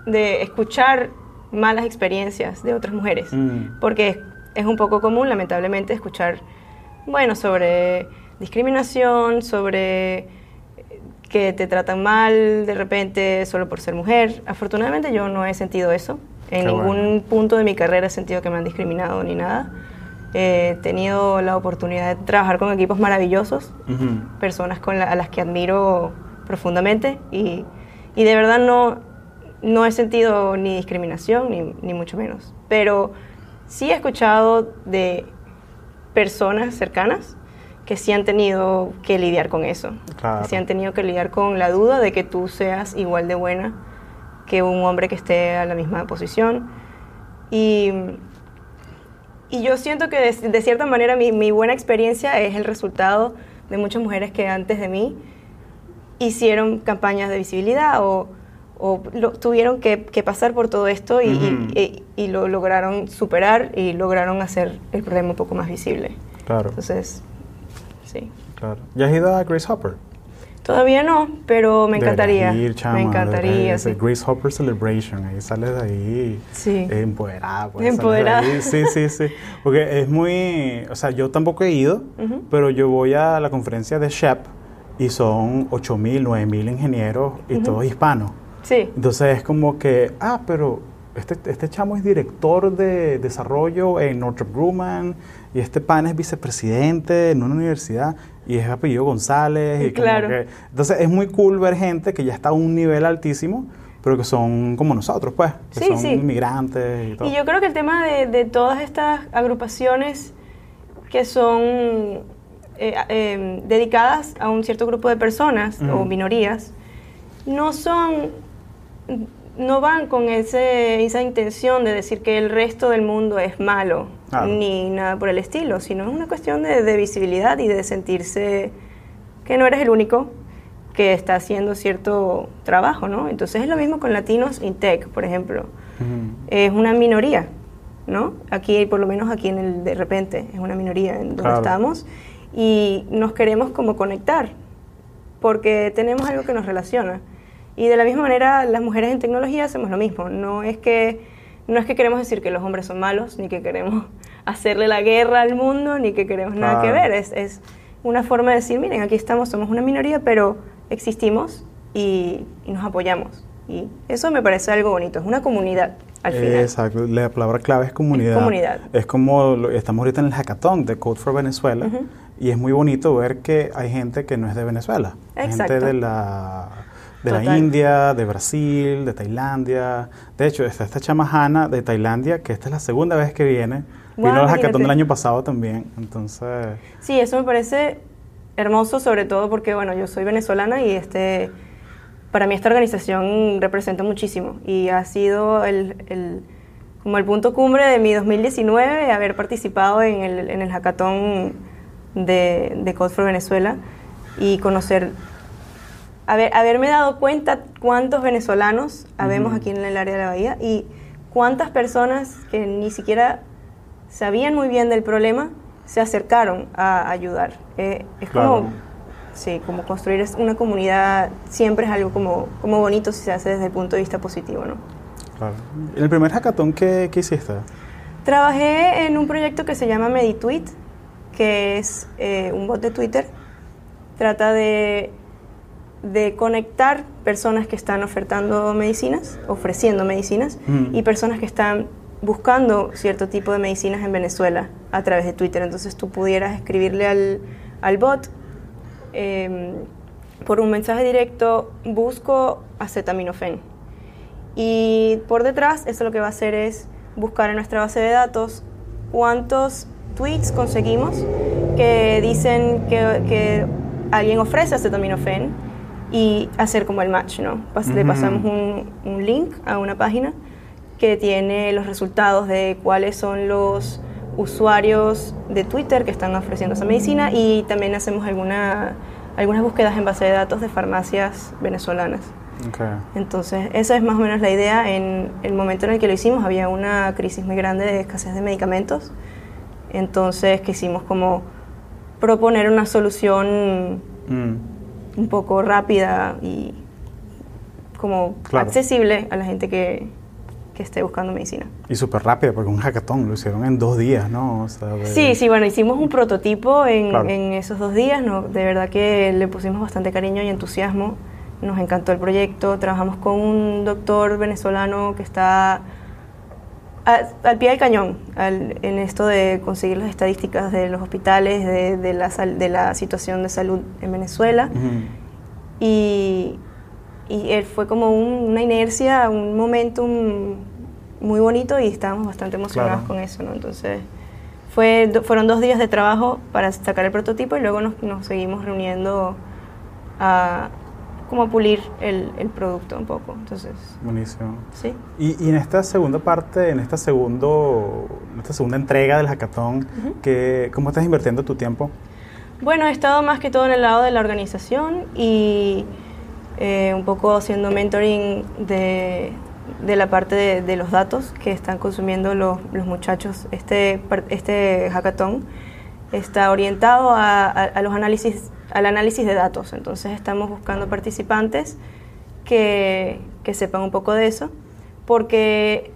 de escuchar malas experiencias de otras mujeres, mm. porque es, un poco común, lamentablemente, escuchar, bueno, sobre discriminación, sobre que te tratan mal de repente solo por ser mujer. Afortunadamente yo no he sentido eso. En ningún punto de mi carrera he sentido que me han discriminado ni nada. He tenido la oportunidad de trabajar con equipos maravillosos, personas con a las que admiro profundamente y, y de verdad no, no he sentido ni discriminación, ni, ni mucho menos. Pero sí he escuchado de personas cercanas que sí han tenido que lidiar con eso. Claro. Que sí han tenido que lidiar con la duda de que tú seas igual de buena que un hombre que esté a la misma posición. Y, y yo siento que de, cierta manera mi, mi, buena experiencia es el resultado de muchas mujeres que antes de mí hicieron campañas de visibilidad o, o tuvieron que, que, pasar por todo esto y, y, y, lo lograron superar y lograron hacer el problema un poco más visible. Claro. Entonces, sí. Claro. ¿Ya has ido a Grace Hopper? Todavía no, pero me encantaría. Ir, chama, me encantaría. Sí. Grace Hopper Celebration, ahí sales de ahí sí. empoderada. Pues, empoderada. Sí, sí, sí. Porque es muy. O sea, yo tampoco he ido, pero yo voy a la conferencia de SHEP y son 8.000, 9.000 ingenieros y todos hispanos. Sí. Entonces es como que, ah, pero este, este chamo es director de desarrollo en Northrop Grumman y este pan es vicepresidente en una universidad y es apellido González. Y claro. entonces es muy cool ver gente que ya está a un nivel altísimo, pero que son como nosotros, pues, que son inmigrantes y todo. Y yo creo que el tema de, de todas estas agrupaciones que son eh, eh, dedicadas a un cierto grupo de personas o minorías, no son no van con ese, esa intención de decir que el resto del mundo es malo, ni nada por el estilo, sino es una cuestión de, visibilidad y de sentirse que no eres el único que está haciendo cierto trabajo, ¿no? Entonces es lo mismo con Latinos in Tech, por ejemplo. Es una minoría, ¿no? Aquí, por lo menos aquí en el de repente, es una minoría en donde estamos y nos queremos como conectar porque tenemos algo que nos relaciona. Y de la misma manera, las mujeres en tecnología hacemos lo mismo. No es que, no es que queremos decir que los hombres son malos, ni que queremos hacerle la guerra al mundo, ni que queremos nada que ver. Es, es una forma de decir, miren, aquí estamos, somos una minoría, pero existimos y, nos apoyamos. Y eso me parece algo bonito, es una comunidad. Al final. Exacto, la palabra clave es comunidad. Es comunidad. Es como estamos ahorita en el hackathon de Code for Venezuela y es muy bonito ver que hay gente que no es de Venezuela, Exacto. gente de la de la India, de Brasil, de Tailandia. De hecho, está esta chamajana de Tailandia, que esta es la segunda vez que viene. Vino al hackathon del año pasado también, entonces... Sí, eso me parece hermoso, sobre todo porque, bueno, yo soy venezolana y este... Para mí esta organización representa muchísimo y ha sido el, el como el punto cumbre de mi 2019 haber participado en el, en el hackathon de, de Code for Venezuela y conocer haber, haberme dado cuenta cuántos venezolanos habemos aquí en el área de la bahía y cuántas personas que ni siquiera sabían muy bien del problema se acercaron a ayudar. Eh, es como, sí, como construir una comunidad siempre es algo como, como bonito si se hace desde el punto de vista positivo, ¿no? Claro. ¿El primer hackathon qué, qué hiciste? Trabajé en un proyecto que se llama MediTweet, que es eh, un bot de Twitter. Trata de de conectar personas que están ofertando medicinas, ofreciendo medicinas, mm. y personas que están buscando cierto tipo de medicinas en Venezuela a través de Twitter. Entonces tú pudieras escribirle al, al bot em, por un mensaje directo, busco acetaminofén. Y por detrás eso lo que va a hacer es buscar en nuestra base de datos cuántos tweets conseguimos que dicen que, que alguien ofrece acetaminofén y hacer como el match, ¿no? Le pasamos un, un, link a una página que tiene los resultados de cuáles son los usuarios de Twitter que están ofreciendo esa medicina y también hacemos alguna, algunas búsquedas en base de datos de farmacias venezolanas. Entonces, esa es más o menos la idea. En el momento en el que lo hicimos había una crisis muy grande de escasez de medicamentos. Entonces, quisimos como proponer una solución mm un poco rápida y como accesible a la gente que, que esté buscando medicina. Y súper rápida, porque un hackathon lo hicieron en dos días, ¿no? Sí, sí, bueno, hicimos un prototipo en, en, esos dos días, ¿no? De verdad que le pusimos bastante cariño y entusiasmo. Nos encantó el proyecto. Trabajamos con un doctor venezolano que está al pie del cañón en esto de conseguir las estadísticas de los hospitales, de, de, la, de la situación de salud en Venezuela. y, y él fue como una inercia, un momentum muy bonito y estábamos bastante emocionados con eso, ¿no? Entonces, fue, fueron dos días de trabajo para sacar el prototipo y luego nos, nos seguimos reuniendo a como pulir el, el, producto un poco. Entonces, Buenísimo. Sí. Y, y, en esta segunda parte, en esta, segundo, esta segunda entrega del hackathon, ¿cómo estás invirtiendo tu tiempo? Bueno, he estado más que todo en el lado de la organización y eh, un poco haciendo mentoring de, de la parte de, los datos que están consumiendo los, los, muchachos. Este, este hackathon está orientado a, a, los análisis, al análisis de datos, entonces estamos buscando participantes que, que sepan un poco de eso, porque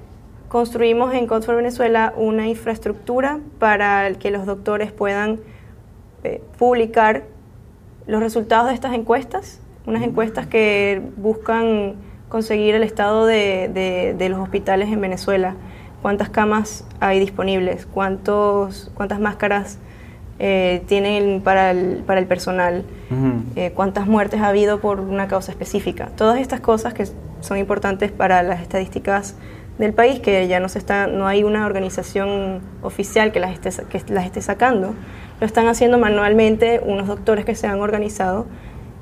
construimos en Code for Venezuela una infraestructura para que los doctores puedan eh, publicar los resultados de estas encuestas unas encuestas que buscan conseguir el estado de, de, los hospitales en Venezuela, cuántas camas hay disponibles, cuántos, cuántas máscaras eh, tienen para el, para el personal, eh, cuántas muertes ha habido por una causa específica. Todas estas cosas que son importantes para las estadísticas del país, que ya no, se está, no hay una organización oficial que las, esté, que las esté sacando, lo están haciendo manualmente unos doctores que se han organizado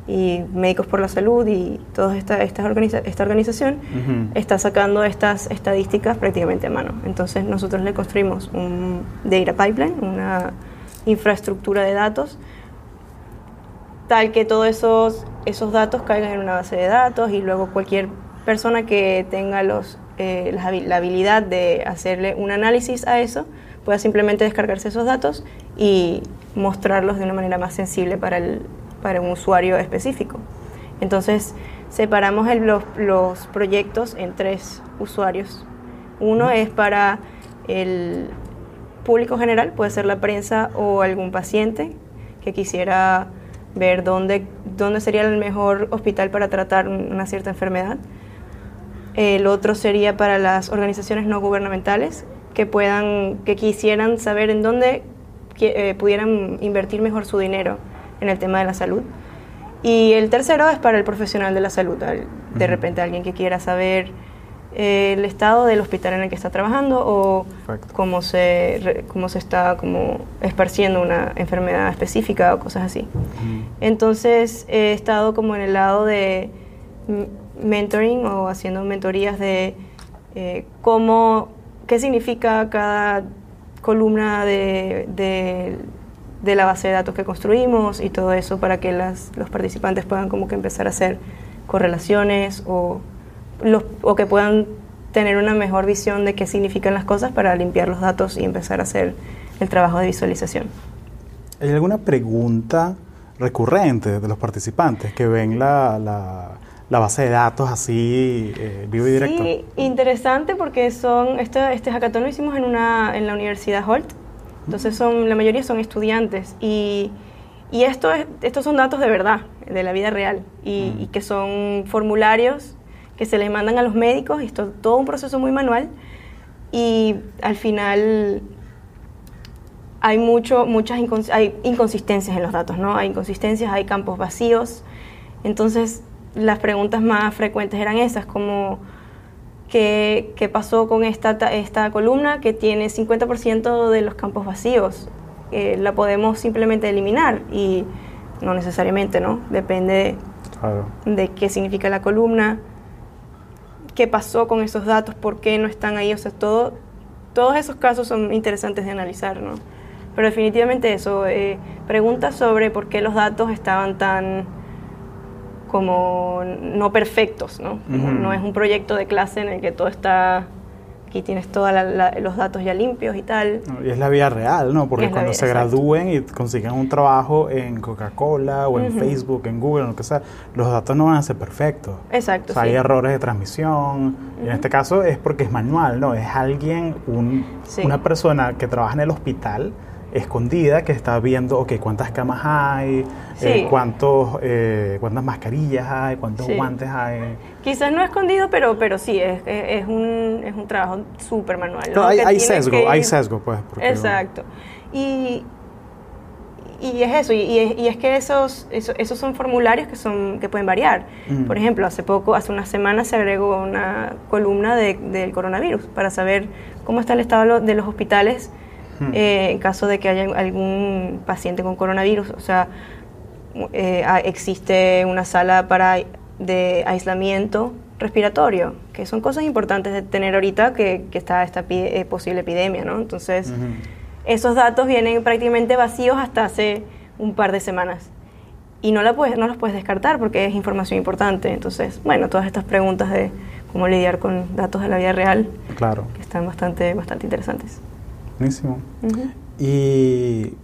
y Médicos por la Salud y toda esta, esta, esta organización está sacando estas estadísticas prácticamente a mano. Entonces nosotros le construimos un data pipeline, una infraestructura de datos, tal que todos esos, esos datos caigan en una base de datos y luego cualquier persona que tenga los, eh, la habilidad de hacerle un análisis a eso pueda simplemente descargarse esos datos y mostrarlos de una manera más sensible para el, para un usuario específico. Entonces, separamos los, los, proyectos en tres usuarios. Uno es para el público general, puede ser la prensa o algún paciente que quisiera ver dónde, dónde sería el mejor hospital para tratar una cierta enfermedad. El otro sería para las organizaciones no gubernamentales que, puedan, que quisieran saber en dónde eh, pudieran invertir mejor su dinero en el tema de la salud. Y el tercero es para el profesional de la salud, de repente alguien que quiera saber el estado del hospital en el que está trabajando o cómo se, cómo se está como esparciendo una enfermedad específica o cosas así. Entonces he estado como en el lado de mentoring o haciendo mentorías de eh, cómo, qué significa cada columna de, de de la base de datos que construimos y todo eso para que las, los participantes puedan como que empezar a hacer correlaciones o, los, o que puedan tener una mejor visión de qué significan las cosas para limpiar los datos y empezar a hacer el trabajo de visualización. ¿Hay alguna pregunta recurrente de los participantes que ven la, la, la base de datos así eh, vivo y directo? Sí, interesante porque son, este, este hackathon lo hicimos en, una, en la Universidad Holt entonces son, la mayoría son estudiantes y, y esto es, estos son datos de verdad, de la vida real y, y, que son formularios que se les mandan a los médicos y esto todo un proceso muy manual y al final hay, mucho, muchas hay inconsistencias en los datos, ¿no? Hay inconsistencias, hay campos vacíos. Entonces las preguntas más frecuentes eran esas, como ¿Qué, pasó con esta, esta columna que tiene 50% de los campos vacíos? Eh, la podemos simplemente eliminar y no necesariamente, ¿no? Depende de qué significa la columna, qué pasó con esos datos, por qué no están ahí, o sea, todo, todos esos casos son interesantes de analizar, ¿no? Pero definitivamente eso, eh, preguntas sobre por qué los datos estaban tan como no perfectos, ¿no? No es un proyecto de clase en el que todo está, aquí tienes todos los datos ya limpios y tal. Y es la vida real, ¿no? Porque cuando se gradúen y consigan un trabajo en Coca-Cola o en Facebook, en Google, lo que sea, los datos no van a ser perfectos. Exacto. O sea, hay errores de transmisión. y en este caso es porque es manual, ¿no? Es alguien, un, una persona que trabaja en el hospital escondida que está viendo, ok, cuántas camas hay, eh, cuántos, eh, cuántas mascarillas hay, cuántos guantes hay. Quizás no escondido, pero, pero sí, es, es, un, es un trabajo súper manual. hay, hay sesgo, hay sesgo, pues. Exacto. Y, y es eso, y, y, es, que esos, esos, son formularios que, son, que pueden variar. Por ejemplo, hace poco, hace unas semanas se agregó una columna de, del coronavirus para saber cómo está el estado de los hospitales eh, en caso de que haya algún paciente con coronavirus. O sea, eh, existe una sala para, de aislamiento respiratorio, que son cosas importantes de tener ahorita que, que está esta eh, posible epidemia, ¿no? Entonces esos datos vienen prácticamente vacíos hasta hace un par de semanas. Y no, la puedes, no los puedes descartar porque es información importante. Entonces, bueno, todas estas preguntas de cómo lidiar con datos de la vida real, claro. que están bastante, bastante interesantes. Buenísimo. Y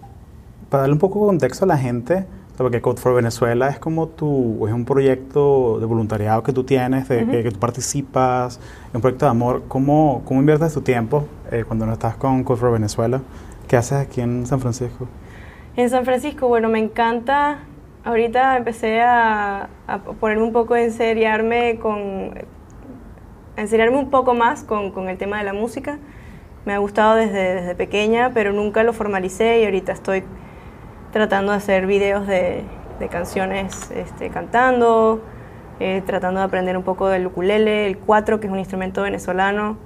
para darle un poco de contexto a la gente, porque Code for Venezuela es como tu, es un proyecto de voluntariado que tú tienes, de, que, tú participas, es un proyecto de amor. ¿Cómo, cómo inviertes tu tiempo eh, cuando no estás con Code for Venezuela? ¿Qué haces aquí en San Francisco? En San Francisco, bueno, me encanta. Ahorita empecé a, ponerme un poco, en seriarme con, enseriarme un poco más con, con, el tema de la música. Me ha gustado desde, desde pequeña, pero nunca lo formalicé y ahorita estoy tratando de hacer videos de, de canciones este, cantando, eh, tratando de aprender un poco del ukulele, el cuatro, que es un instrumento venezolano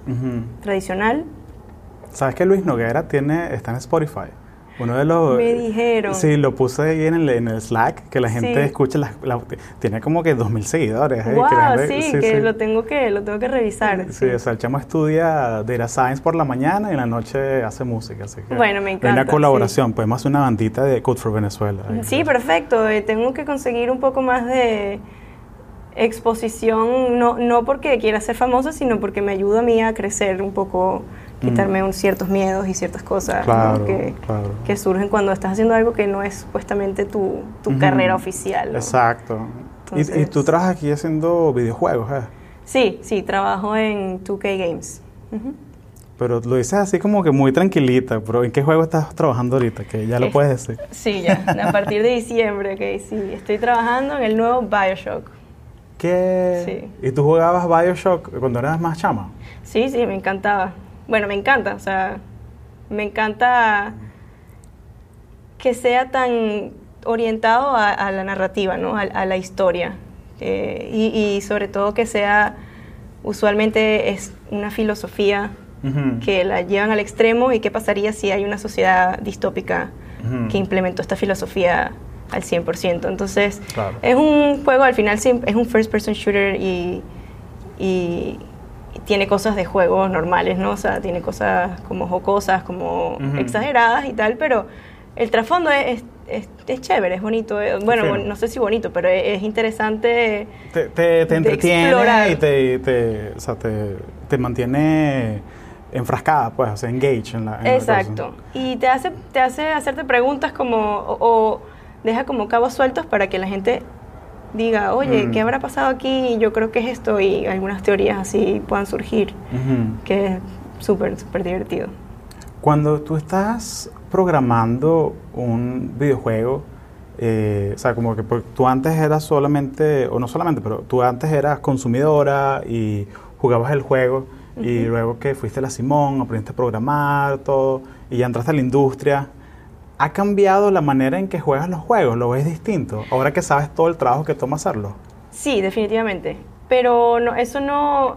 tradicional. ¿Sabes que Luis Noguera tiene, está en Spotify? Uno de los... Me dijeron. Sí, lo puse ahí en el, en el Slack, que la gente escucha, tiene como que 2.000 seguidores. Wow, sí, que Lo, tengo que lo tengo que revisar. Sí, o sea, el chamo estudia Data Science por la mañana y en la noche hace música, así que... Bueno, me encanta. Hay una colaboración, podemos hacer una bandita de Code for Venezuela. Sí, perfecto. Eh, tengo que conseguir un poco más de exposición, no, no porque quiera ser famosa, sino porque me ayuda a mí a crecer un poco quitarme un, ciertos miedos y ciertas cosas que, que, surgen cuando estás haciendo algo que no es supuestamente tu, tu carrera oficial. Exacto. ¿Y, tú trabajas aquí haciendo videojuegos, ¿eh? Sí, sí, trabajo en 2K Games. Pero lo dices así como que muy tranquilita, pero ¿en qué juego estás trabajando ahorita? Que ya lo puedes decir. Sí, ya, a partir de diciembre, ok, sí. Estoy trabajando en el nuevo Bioshock. ¿Qué? Sí. ¿Y tú jugabas Bioshock cuando eras más chama? Sí, sí, me encantaba bueno, me encanta, o sea, me encanta que sea tan orientado a, la narrativa, ¿no? a, la historia. Eh, y, sobre todo que sea, usualmente es una filosofía que la llevan al extremo y qué pasaría si hay una sociedad distópica que implementó esta filosofía al 100%. Entonces, es un juego, al final es un first person shooter y tiene cosas de juegos normales, ¿no? O sea, tiene cosas como jocosas, como exageradas y tal, pero el trasfondo es, es, chévere, es bonito. Eh, bueno, no sé si bonito, pero es, interesante. Te, te, te entretiene y te, te, o sea, te, te mantiene enfrascada, pues, o sea, engage en la Exacto. y te hace, te hace hacerte preguntas como, o deja como cabos sueltos para que la gente diga, oye, ¿qué mm. habrá pasado aquí? Yo creo que es esto y algunas teorías así puedan surgir, que es súper, súper divertido. Cuando tú estás programando un videojuego, eh, o sea, como que tú antes eras solamente, o no solamente, pero tú antes eras consumidora y jugabas el juego y luego que fuiste a la Simón, aprendiste a programar, todo, y ya entraste a la industria, ¿Ha cambiado la manera en que juegas los juegos? ¿Lo ves distinto? Ahora que sabes todo el trabajo que toma hacerlo. Sí, definitivamente. Pero no, eso no,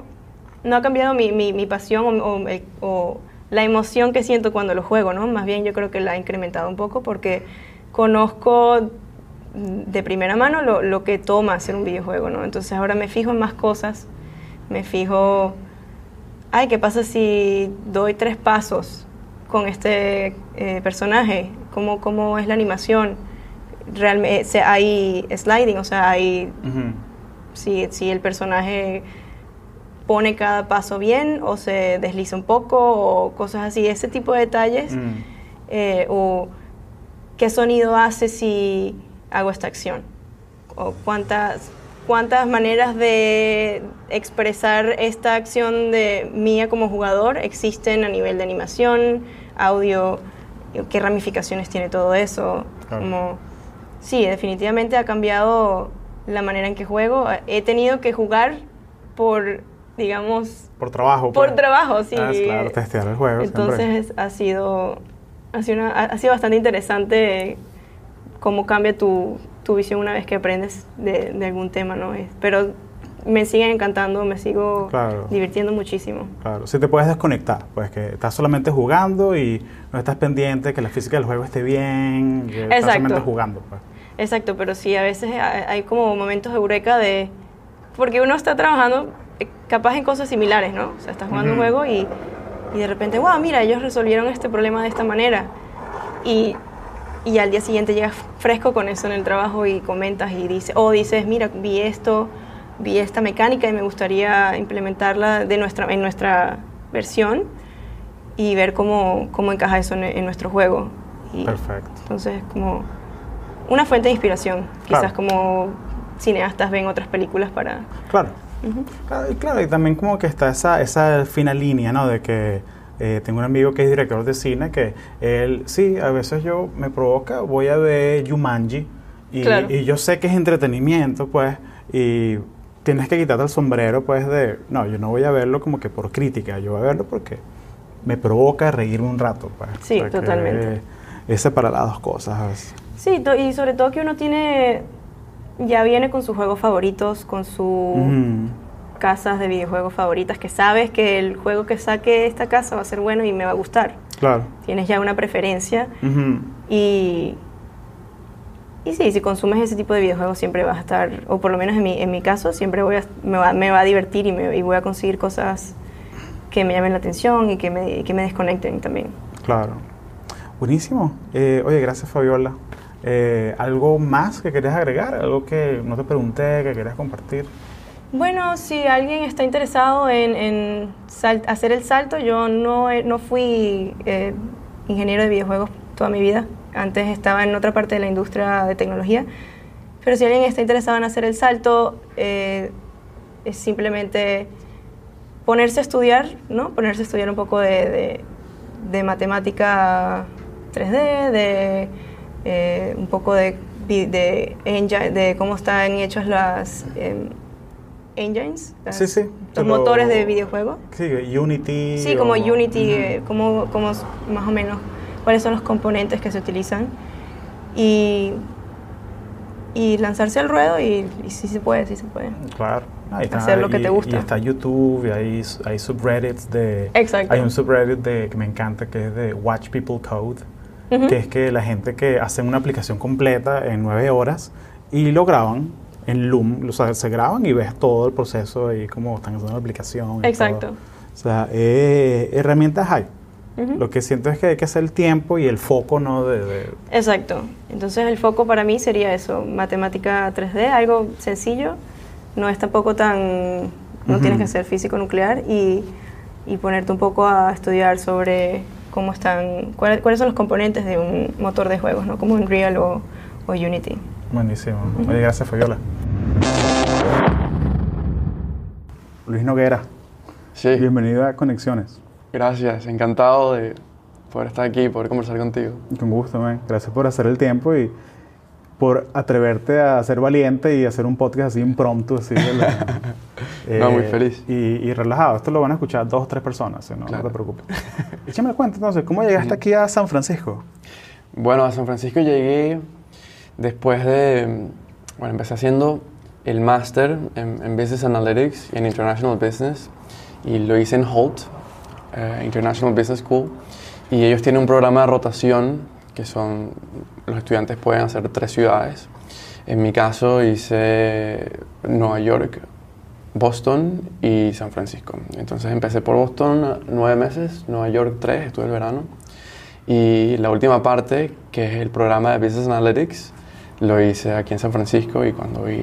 no ha cambiado mi, mi, pasión o, la emoción que siento cuando lo juego, ¿no? Más bien yo creo que la ha incrementado un poco porque conozco de primera mano lo, lo que toma hacer un videojuego, ¿no? Entonces ahora me fijo en más cosas, me fijo, ay, ¿qué pasa si doy tres pasos con este eh, personaje? ¿Cómo, ¿Cómo es la animación? Realmente hay sliding, o sea, hay... si, si el personaje pone cada paso bien o se desliza un poco o cosas así, ese tipo de detalles. Mm. Eh, o qué sonido hace si hago esta acción. O cuántas, cuántas maneras de expresar esta acción de mía como jugador existen a nivel de animación, audio, qué ramificaciones tiene todo eso. Como, sí, definitivamente ha cambiado la manera en que juego. He tenido que jugar por, digamos... Por trabajo. Por pues. trabajo, sí. Ah, claro, testear el juego. Entonces ha sido, ha sido, ha sido bastante interesante cómo cambia tu, tu visión una vez que aprendes de, de algún tema, ¿no? Pero me siguen encantando, me sigo divirtiendo muchísimo. Claro, si te puedes desconectar, pues que estás solamente jugando y no estás pendiente que la física del juego esté bien, que estás solamente jugando. Pues. Exacto, pero sí, a veces hay como momentos de eureka de... Porque uno está trabajando eh, capaz en cosas similares, ¿no? O sea, estás jugando un juego y, y de repente, wow, mira, ellos resolvieron este problema de esta manera. Y y al día siguiente llegas fresco con eso en el trabajo y comentas y dices, o dices, mira, vi esto, vi esta mecánica y me gustaría implementarla de nuestra, en nuestra versión y ver cómo, cómo encaja eso en, nuestro juego. Perfecto. Entonces, como una fuente de inspiración, quizás como cineastas ven otras películas para... Claro. claro. y también como que está esa, esa fina línea, ¿no? De que eh, tengo un amigo que es director de cine que él, sí, a veces yo me provoca, voy a ver Jumanji y, y yo sé que es entretenimiento, pues, y tienes que quitarte el sombrero, pues, de, no, yo no voy a verlo como que por crítica, yo voy a verlo porque me provoca reírme un rato, pues. Sí, totalmente. Es separar las dos cosas. Sí, y sobre todo que uno tiene, ya viene con sus juegos favoritos, con sus casas de videojuegos favoritas, que sabes que el juego que saque esta casa va a ser bueno y me va a gustar. Claro. Tienes ya una preferencia y y sí, si consumes ese tipo de videojuegos siempre vas a estar, o por lo menos en mi, en mi caso, siempre voy a, me, va, me va a divertir y, me, y voy a conseguir cosas que me llamen la atención y que me, que me desconecten también. Claro. Buenísimo. Eh, oye, gracias Fabiola. Eh, ¿Algo más que querías agregar? ¿Algo que no te pregunté, que querías compartir? Bueno, si alguien está interesado en, en hacer el salto, yo no, no fui eh, ingeniero de videojuegos toda mi vida. Antes estaba en otra parte de la industria de tecnología. Pero si alguien está interesado en hacer el salto, eh, es simplemente ponerse a estudiar, ¿no? Ponerse a estudiar un poco de, de, matemática 3D, de eh, un poco de, de, de, cómo están hechos las em, engines, sí, sí, los motores de videojuegos. Sí, Unity. Sí, como Unity, eh, como, como más o menos cuáles son los componentes que se utilizan y, y lanzarse al ruedo y, sí se puede, sí se puede. Claro. hacer lo que te gusta. Y está YouTube, y hay, hay subreddits de... Exacto. Hay un subreddit de, que me encanta que es de Watch People Code, que es que la gente que hace una aplicación completa en nueve horas y lo graban en Loom, o sea, se graban y ves todo el proceso y cómo están haciendo la aplicación. Exacto. O sea, eh, herramientas hay. Lo que siento es que hay que hacer el tiempo y el foco, ¿no? De, Exacto. Entonces el foco para mí sería eso, matemática 3D, algo sencillo, no es tampoco tan... no tienes que ser físico nuclear y, y, ponerte un poco a estudiar sobre cómo están, cuáles son los componentes de un motor de juegos, ¿no? Como Unreal o, o Unity. Buenísimo. gracias Fabiola. Luis Noguera. Sí. Bienvenido a Conexiones. Gracias, encantado de poder estar aquí y poder conversar contigo. Con gusto, man. Gracias por hacer el tiempo y por atreverte a ser valiente y hacer un podcast así impromptu, así. no, muy eh, feliz. Y, relajado. Esto lo van a escuchar dos o tres personas, ¿no? no te preocupes. Échame cuenta entonces, ¿cómo llegaste aquí a San Francisco? Bueno, a San Francisco llegué después de, bueno, empecé haciendo el máster en, en Business Analytics y en International Business y lo hice en Holt, eh, International Business School, y ellos tienen un programa de rotación que son, los estudiantes pueden hacer tres ciudades. En mi caso hice Nueva York, Boston y San Francisco. Entonces empecé por Boston nueve meses, Nueva York tres, estuve el verano. Y la última parte, que es el programa de Business Analytics, lo hice aquí en San Francisco y cuando vi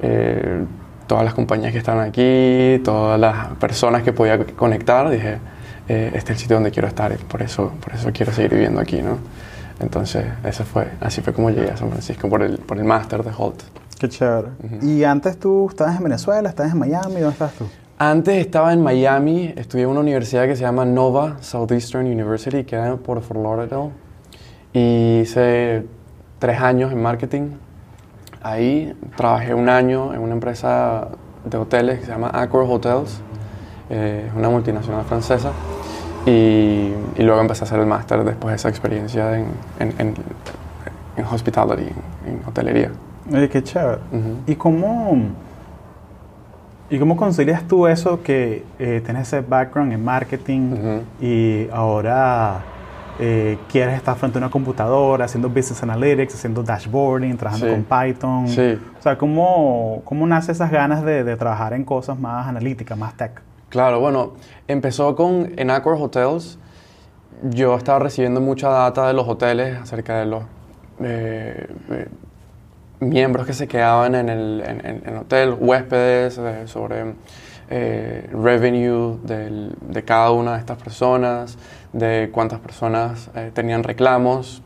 eh, todas las compañías que estaban aquí, todas las personas que podía conectar, dije, eh, este es el sitio donde quiero estar, por eso, por eso quiero seguir viviendo aquí, ¿no? Entonces, eso fue, así fue como llegué a San Francisco, por el, por el máster de Holt. Qué chévere. ¿Y antes tú estabas en Venezuela, estabas en Miami, dónde estás tú? Antes estaba en Miami, estudié en una universidad que se llama Nova Southeastern University, que queda por Fort Lauderdale, y hice tres años en marketing Ahí trabajé un año en una empresa de hoteles que se llama Accor Hotels, eh, una multinacional francesa, y, luego empecé a hacer el máster después de esa experiencia en, hospitality, en, hotelería. Oye, qué chévere. ¿Y cómo... ¿Y cómo concilias tú eso que eh, tienes ese background en marketing y ahora eh, quieres estar frente a una computadora haciendo business analytics, haciendo dashboarding, trabajando con Python? Sí. O sea, ¿cómo, cómo nace esas ganas de, de, trabajar en cosas más analíticas, más tech? Claro, bueno, empezó con en Accor Hotels. Yo estaba recibiendo mucha data de los hoteles acerca de los eh, miembros que se quedaban en el en, hotel, huéspedes, eh, sobre eh, revenue de cada una de estas personas, de cuántas personas eh, tenían reclamos,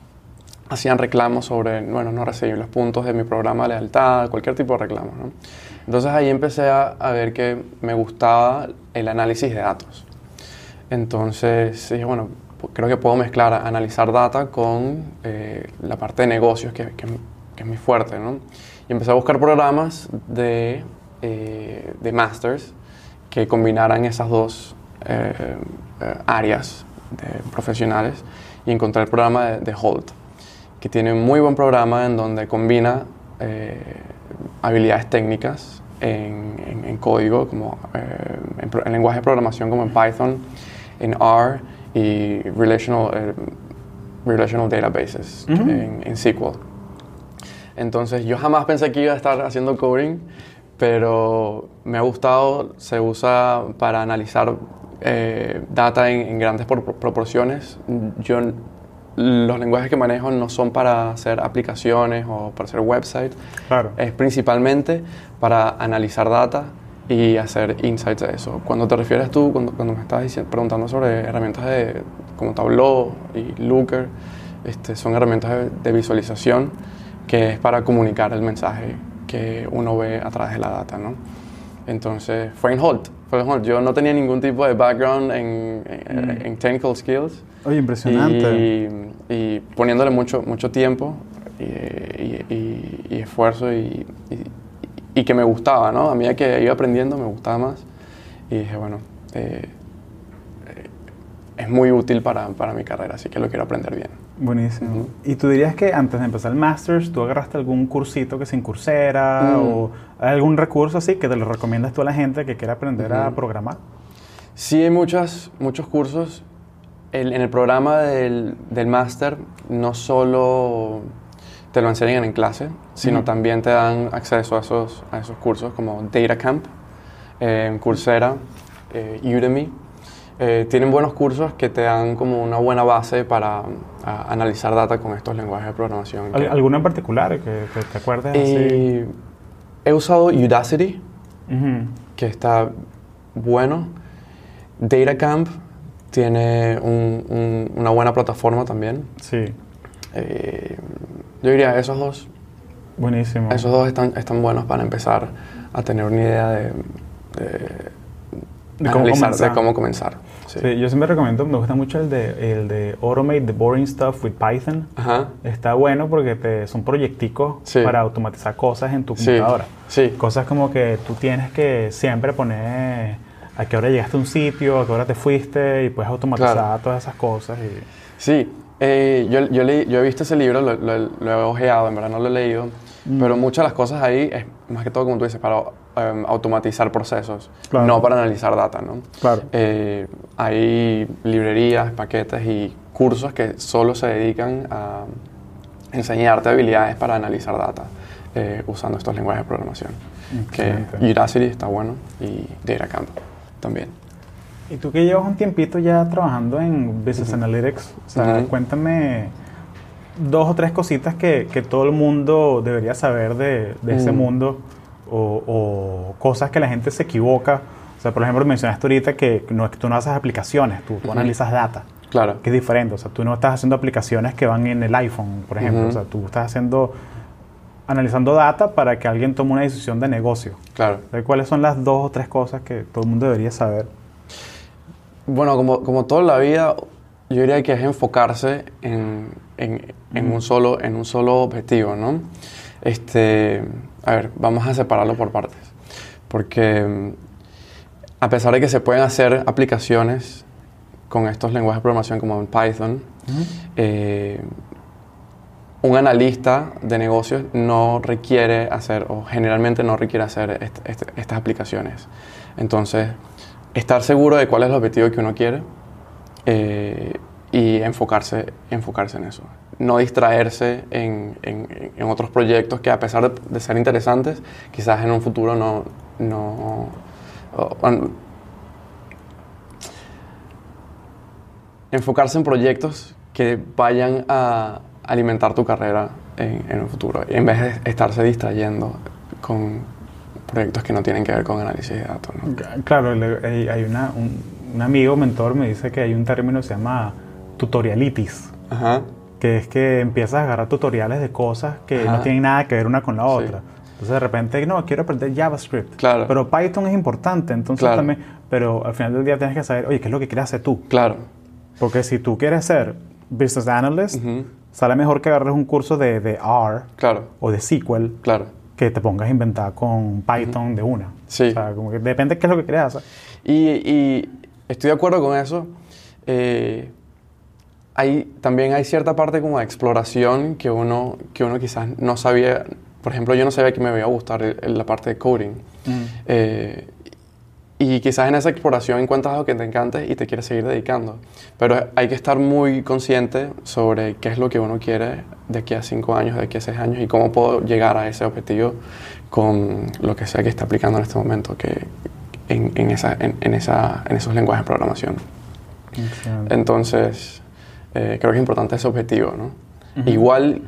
hacían reclamos sobre, bueno, no recibí los puntos de mi programa de lealtad, cualquier tipo de reclamo. Entonces ahí empecé a, ver que me gustaba el análisis de datos. Entonces dije, bueno, creo que puedo mezclar analizar data con la parte de negocios que, que que es muy fuerte, ¿no? Y empecé a buscar programas de, eh, de masters que combinaran esas dos eh, eh, áreas de profesionales y encontré el programa de, de, Holt, que tiene un muy buen programa en donde combina habilidades técnicas en, en, código, como en, lenguaje de programación como en Python, en R y relational, relational databases en, en SQL. Entonces yo jamás pensé que iba a estar haciendo coding, pero me ha gustado, se usa para analizar eh, data en, grandes proporciones. Yo, los lenguajes que manejo no son para hacer aplicaciones o para hacer websites. Claro. Es principalmente para analizar data y hacer insights de eso. Cuando te refieres tú, cuando, me estás preguntando sobre herramientas de, como Tableau y Looker, este, son herramientas de visualización que es para comunicar el mensaje que uno ve a través de la data, ¿no? Entonces, fue en Holt, fue en Holt. Yo no tenía ningún tipo de background en, en, mm. technical skills. Oye, impresionante. Y, poniéndole mucho, mucho tiempo y, y, esfuerzo y, que me gustaba, ¿no? A medida que iba aprendiendo me gustaba más. Y dije, bueno, eh, eh, es muy útil para, para mi carrera, así que lo quiero aprender bien. Buenísimo. ¿Y tú dirías que antes de empezar el Masters, tú agarraste algún cursito que se incursera mm. o algún recurso así que te lo recomiendas tú a la gente que quiera aprender a programar? Sí, hay muchas, muchos cursos. en el programa del, del Master no solo te lo enseñan en clase, sino también te dan acceso a esos, a esos cursos como Data Camp, eh, Coursera, eh, Udemy eh, tienen buenos cursos que te dan como una buena base para analizar data con estos lenguajes de programación. ¿Alguno en particular que, te acuerdes? Eh, he usado Udacity, que está bueno. DataCamp tiene una buena plataforma también. Sí. Eh, yo diría esos dos. Buenísimo. Esos dos están, están buenos para empezar a tener una idea de de cómo comenzar. De cómo comenzar. Sí. yo siempre recomiendo, me gusta mucho el de, el de Automate the Boring Stuff with Python. Ajá. Está bueno porque te, son proyecticos para automatizar cosas en tu computadora. Sí. Cosas como que tú tienes que siempre poner a qué hora llegaste a un sitio, a qué hora te fuiste y puedes automatizar todas esas cosas. Y... Sí, eh, yo, yo, yo, he visto ese libro, lo, lo, he ojeado, en verdad no lo he leído, mm. pero muchas de las cosas ahí es más que todo como tú dices, para Em, automatizar procesos, no para analizar data. ¿no? Claro. Eh, hay librerías, paquetes y cursos que solo se dedican a enseñarte habilidades para analizar data eh, usando estos lenguajes de programación. Que Udacity está bueno y DataCamp también. Y tú que llevas un tiempito ya trabajando en Business Analytics, cuéntame dos o tres cositas que, que, todo el mundo debería saber de, de ese mm. mundo o, cosas que la gente se equivoca. O sea, por ejemplo, mencionaste ahorita que no, tú no haces aplicaciones, tú, analizas data. Claro. Que es diferente. O sea, tú no estás haciendo aplicaciones que van en el iPhone, por ejemplo. O sea, tú estás haciendo analizando data para que alguien tome una decisión de negocio. Claro. ¿Cuáles son las dos o tres cosas que todo el mundo debería saber? Bueno, como, como toda la vida, yo diría que es enfocarse en, en, en un, solo, en un solo objetivo, ¿no? Este, a ver, vamos a separarlo por partes. Porque mm, a pesar de que se pueden hacer aplicaciones con estos lenguajes de programación como en Python, eh, un analista de negocios no requiere hacer, o generalmente no requiere hacer estas aplicaciones. Entonces, estar seguro de cuál es el objetivo que uno quiere eh, y enfocarse, enfocarse en eso. No distraerse en, en, otros proyectos que a pesar de, ser interesantes, quizás en un futuro no... no enfocarse en proyectos que vayan a alimentar tu carrera en, en un futuro, en vez de estarse distrayendo con proyectos que no tienen que ver con análisis de datos. Claro, hay, una, un, amigo, mentor, me dice que hay un término que se llama tutorialitis, que es que empiezas a agarrar tutoriales de cosas que no tienen nada que ver una con la otra. Entonces de repente, no, quiero aprender JavaScript. Claro. Pero Python es importante, entonces también, pero al final del día tienes que saber, oye, ¿qué es lo que quieres hacer tú? Claro. Porque si tú quieres ser business analyst, sale mejor que agarres un curso de, de R claro. o de SQL. Claro que te pongas a inventar con Python de una. Sí. O sea, como que depende de qué es lo que creas. Y, y, estoy de acuerdo con eso. Eh, hay, también hay cierta parte como de exploración que uno, que uno quizás no sabía. Por ejemplo, yo no sabía que me iba a gustar la parte de coding. Eh, y quizás en esa exploración encuentras algo que te encante y te quieres seguir dedicando. Pero hay que estar muy consciente sobre qué es lo que uno quiere de aquí a cinco años, de aquí a seis años y cómo puedo llegar a ese objetivo con lo que sea que esté aplicando en este momento que en, en, esa, en, esa, en esos lenguajes de programación. Entonces, eh, creo que es importante ese objetivo. ¿no? Igual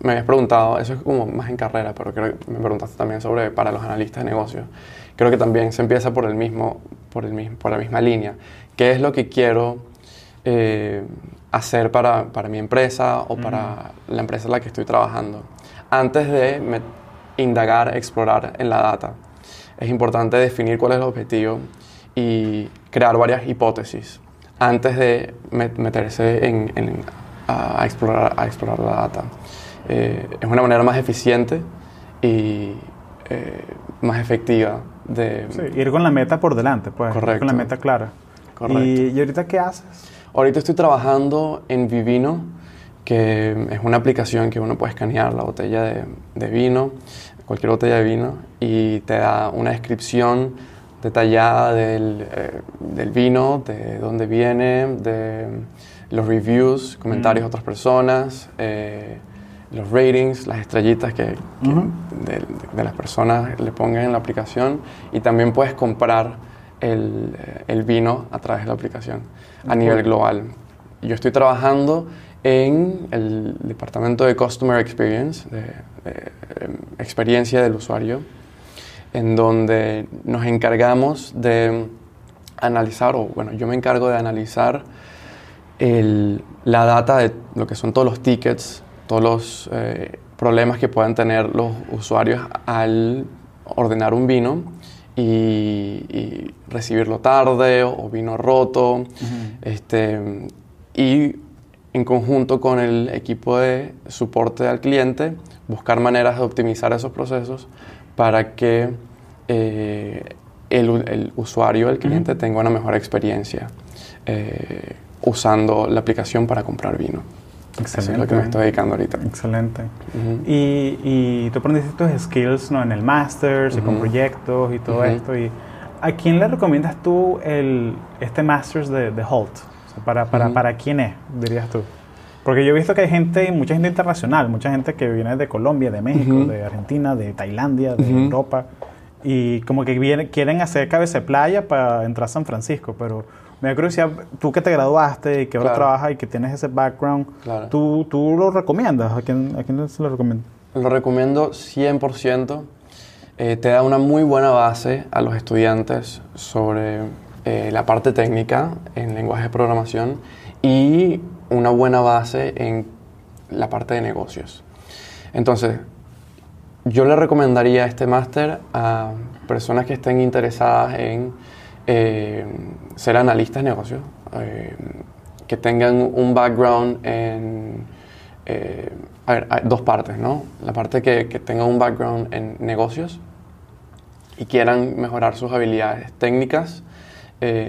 me habías preguntado, eso es como más en carrera, pero creo que me preguntaste también sobre para los analistas de negocios creo que también se empieza por, el mismo, por, el mismo, por la misma línea. ¿Qué es lo que quiero eh, hacer para, para, mi empresa o para la empresa en la que estoy trabajando? Antes de indagar, explorar en la data, es importante definir cuál es el objetivo y crear varias hipótesis antes de meterse en, a, explorar, a explorar la data. Eh, es una manera más eficiente y eh, más efectiva de... ir con la meta por delante, pues. Correcto. con la meta clara. Correcto. ¿Y, ahorita qué haces? Ahorita estoy trabajando en Vivino, que es una aplicación que uno puede escanear la botella de, de vino, cualquier botella de vino, y te da una descripción detallada del, eh, del, vino, de dónde viene, de los reviews, comentarios de otras personas, eh, los ratings, las estrellitas que, de, las personas le pongan en la aplicación. Y también puedes comprar el, el vino a través de la aplicación a nivel global. Yo estoy trabajando en el departamento de Customer Experience, de, em, experiencia del usuario, en donde nos encargamos de analizar, o bueno, yo me encargo de analizar el, la data de lo que son todos los tickets todos los eh, problemas que puedan tener los usuarios al ordenar un vino y, recibirlo tarde o, vino roto. este, y en conjunto con el equipo de soporte al cliente, buscar maneras de optimizar esos procesos para que eh, el, usuario, el cliente, tenga una mejor experiencia eh, usando la aplicación para comprar vino. Excelente. Eso es lo que me estoy dedicando ahorita. Excelente. y, y, tú aprendiste tus skills ¿no? en el Masters y con proyectos y todo esto. Y, ¿A quién le recomiendas tú el, este Masters de, de Holt? para, para, ¿Para quién es, dirías tú? Porque yo he visto que hay gente, mucha gente internacional, mucha gente que viene de Colombia, de México, de Argentina, de Tailandia, de Europa, y como que viene, quieren hacer cabeza de playa para entrar a San Francisco, pero me da curiosidad, tú que te graduaste y que ahora trabajas y que tienes ese background, ¿tú, ¿tú, lo recomiendas? ¿A quién, ¿A quién se lo recomiendas? Lo recomiendo 100%. Eh, te da una muy buena base a los estudiantes sobre eh, la parte técnica en lenguaje de programación y una buena base en la parte de negocios. Entonces, yo le recomendaría este máster a personas que estén interesadas en eh, ser analistas de negocios, eh, que tengan un background en... Eh, a ver, hay dos partes, ¿no? La parte que, que tengan un background en negocios y quieran mejorar sus habilidades técnicas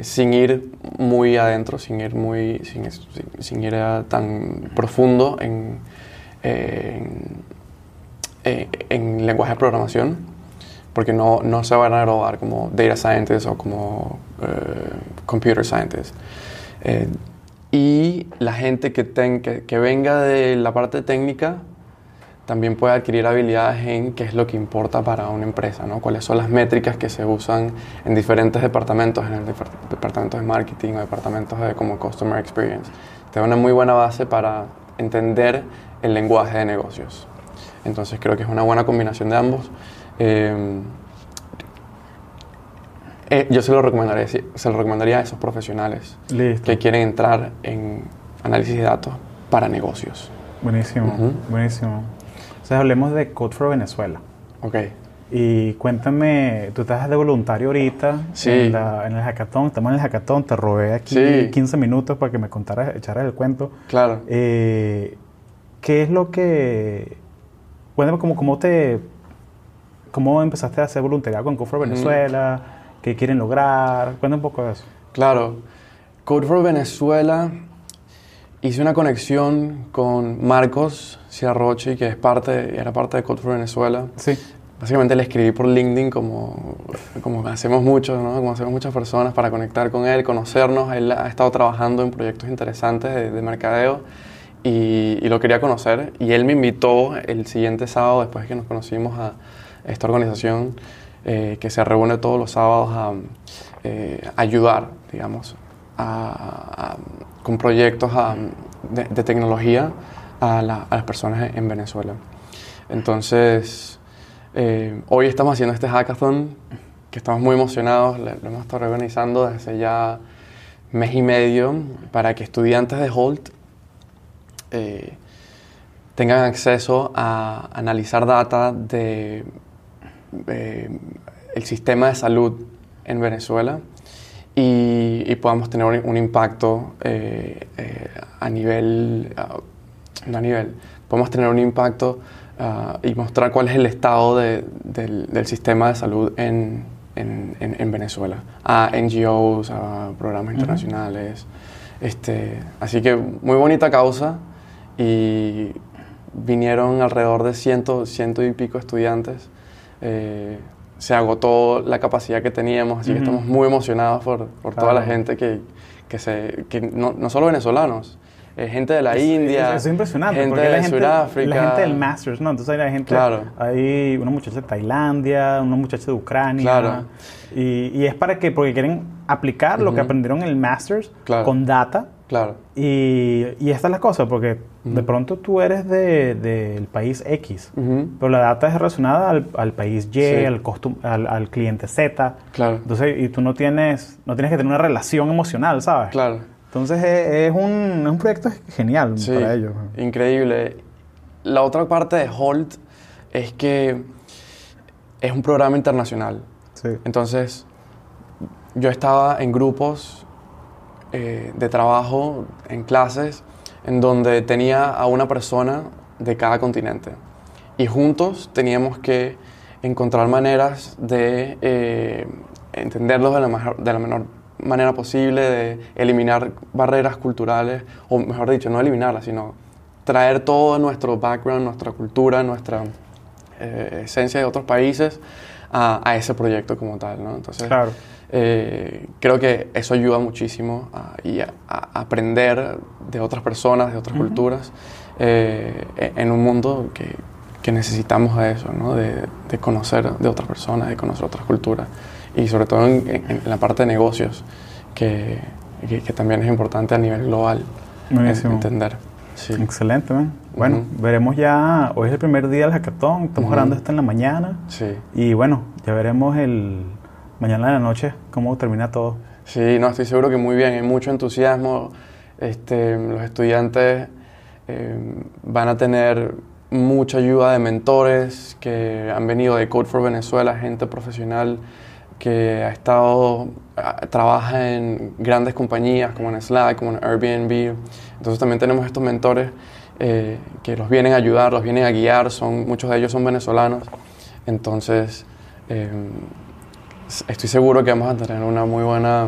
sin ir muy adentro, sin ir, muy, sin, sin ir tan profundo en, en, lenguaje de programación, porque no, no, se van a graduar como data scientist o como computer scientist. y la gente que, que, que venga de la parte técnica también puede adquirir habilidades en qué es lo que importa para una empresa, ¿no? cuáles son las métricas que se usan en diferentes departamentos, en el departamento de marketing o departamentos de como customer experience. Te da una muy buena base para entender el lenguaje de negocios. Entonces creo que es una buena combinación de ambos. Eh, eh, yo se lo, recomendaría, se lo recomendaría a esos profesionales que quieren entrar en análisis de datos para negocios. Buenísimo, buenísimo. Entonces hablemos de Code for Venezuela. Ok. Y cuéntame, tú estás de voluntario ahorita sí. en, el hackathon, estamos en el hackathon, te robé aquí 15 minutos para que me contaras, echaras el cuento. Claro. Eh, ¿Qué es lo que... Cuéntame cómo, cómo te... ¿Cómo empezaste a hacer voluntariado con Code for Venezuela? ¿Qué quieren lograr? Cuéntame un poco de eso. Claro. Code for Venezuela hice una conexión con Marcos Ciarrochi, que es parte, era parte de Code for Venezuela. Sí. Básicamente le escribí por LinkedIn como, como hacemos muchos, ¿no? como hacemos muchas personas para conectar con él, conocernos. Él ha estado trabajando en proyectos interesantes de, mercadeo y, lo quería conocer. Y él me invitó el siguiente sábado, después de que nos conocimos, a esta organización eh, que se reúne todos los sábados a eh, ayudar, digamos, con proyectos de, tecnología a, las personas en Venezuela. Entonces, eh, hoy estamos haciendo este hackathon que estamos muy emocionados, lo, hemos estado organizando desde ya mes y medio para que estudiantes de Holt eh, tengan acceso a analizar data de el sistema de salud en Venezuela y, podamos tener un, impacto eh, eh, a nivel, no a nivel, podemos tener un impacto ah, y mostrar cuál es el estado del, del, sistema de salud en, en, en, Venezuela, a NGOs, a programas internacionales. Este, así que muy bonita causa y vinieron alrededor de ciento, ciento y pico estudiantes. Eh, se agotó la capacidad que teníamos, así que estamos muy emocionados por, por toda la gente que, que, se, que no, no solo venezolanos, eh, gente de la India. Es, impresionante. Gente de la Sudáfrica. La gente del Masters, ¿no? Entonces hay gente. Claro. Hay una muchacha de Tailandia, una muchacha de Ucrania. Claro. Y, y es para que, porque quieren aplicar lo que aprendieron en el Masters con data Claro. Y, y esta es la cosa, porque de pronto tú eres del de, país X, pero la data es relacionada al, al país Y, al, al, al, cliente Z. Claro. Entonces, y tú no tienes, no tienes que tener una relación emocional, ¿sabes? Claro. Entonces, es, un, es un proyecto genial para ellos. Increíble. La otra parte de Holt es que es un programa internacional. Sí. Entonces, yo estaba en grupos eh, de trabajo en clases en donde tenía a una persona de cada continente. Y juntos teníamos que encontrar maneras de eh, entenderlos de la, mejor, de la menor manera posible, de eliminar barreras culturales, o mejor dicho, no eliminarlas, sino traer todo nuestro background, nuestra cultura, nuestra eh, esencia de otros países a, a, ese proyecto como tal. ¿no? Entonces, claro. Eh, creo que eso ayuda muchísimo a, y a, aprender de otras personas, de otras culturas, eh, e, en un mundo que, que necesitamos de eso, ¿no? de, de, conocer de otras personas, de conocer otras culturas y sobre todo en, la parte de negocios, que, que, también es importante a nivel global entender. Sí. Excelente, Bueno, veremos ya, hoy es el primer día del hackathon, estamos grabando esto en la mañana. Sí. Y bueno, ya veremos el, mañana en la noche, ¿cómo termina todo? Sí, no, estoy seguro que muy bien, hay mucho entusiasmo. Este, los estudiantes eh, van a tener mucha ayuda de mentores que han venido de Code for Venezuela, gente profesional que ha estado, trabaja en grandes compañías como en Slack, como en Airbnb. Entonces también tenemos estos mentores eh, que los vienen a ayudar, los vienen a guiar, son, muchos de ellos son venezolanos. Entonces, eh, estoy seguro que vamos a tener una muy buena,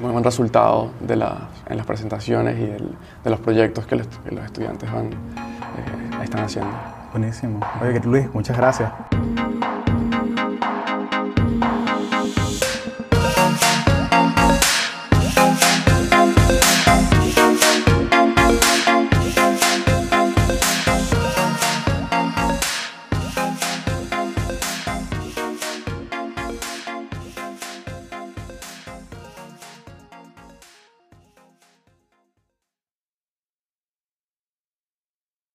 muy buen resultado de la, en las presentaciones y de los proyectos que los, estudiantes van, están haciendo. Buenísimo. Oye, Luis, muchas gracias.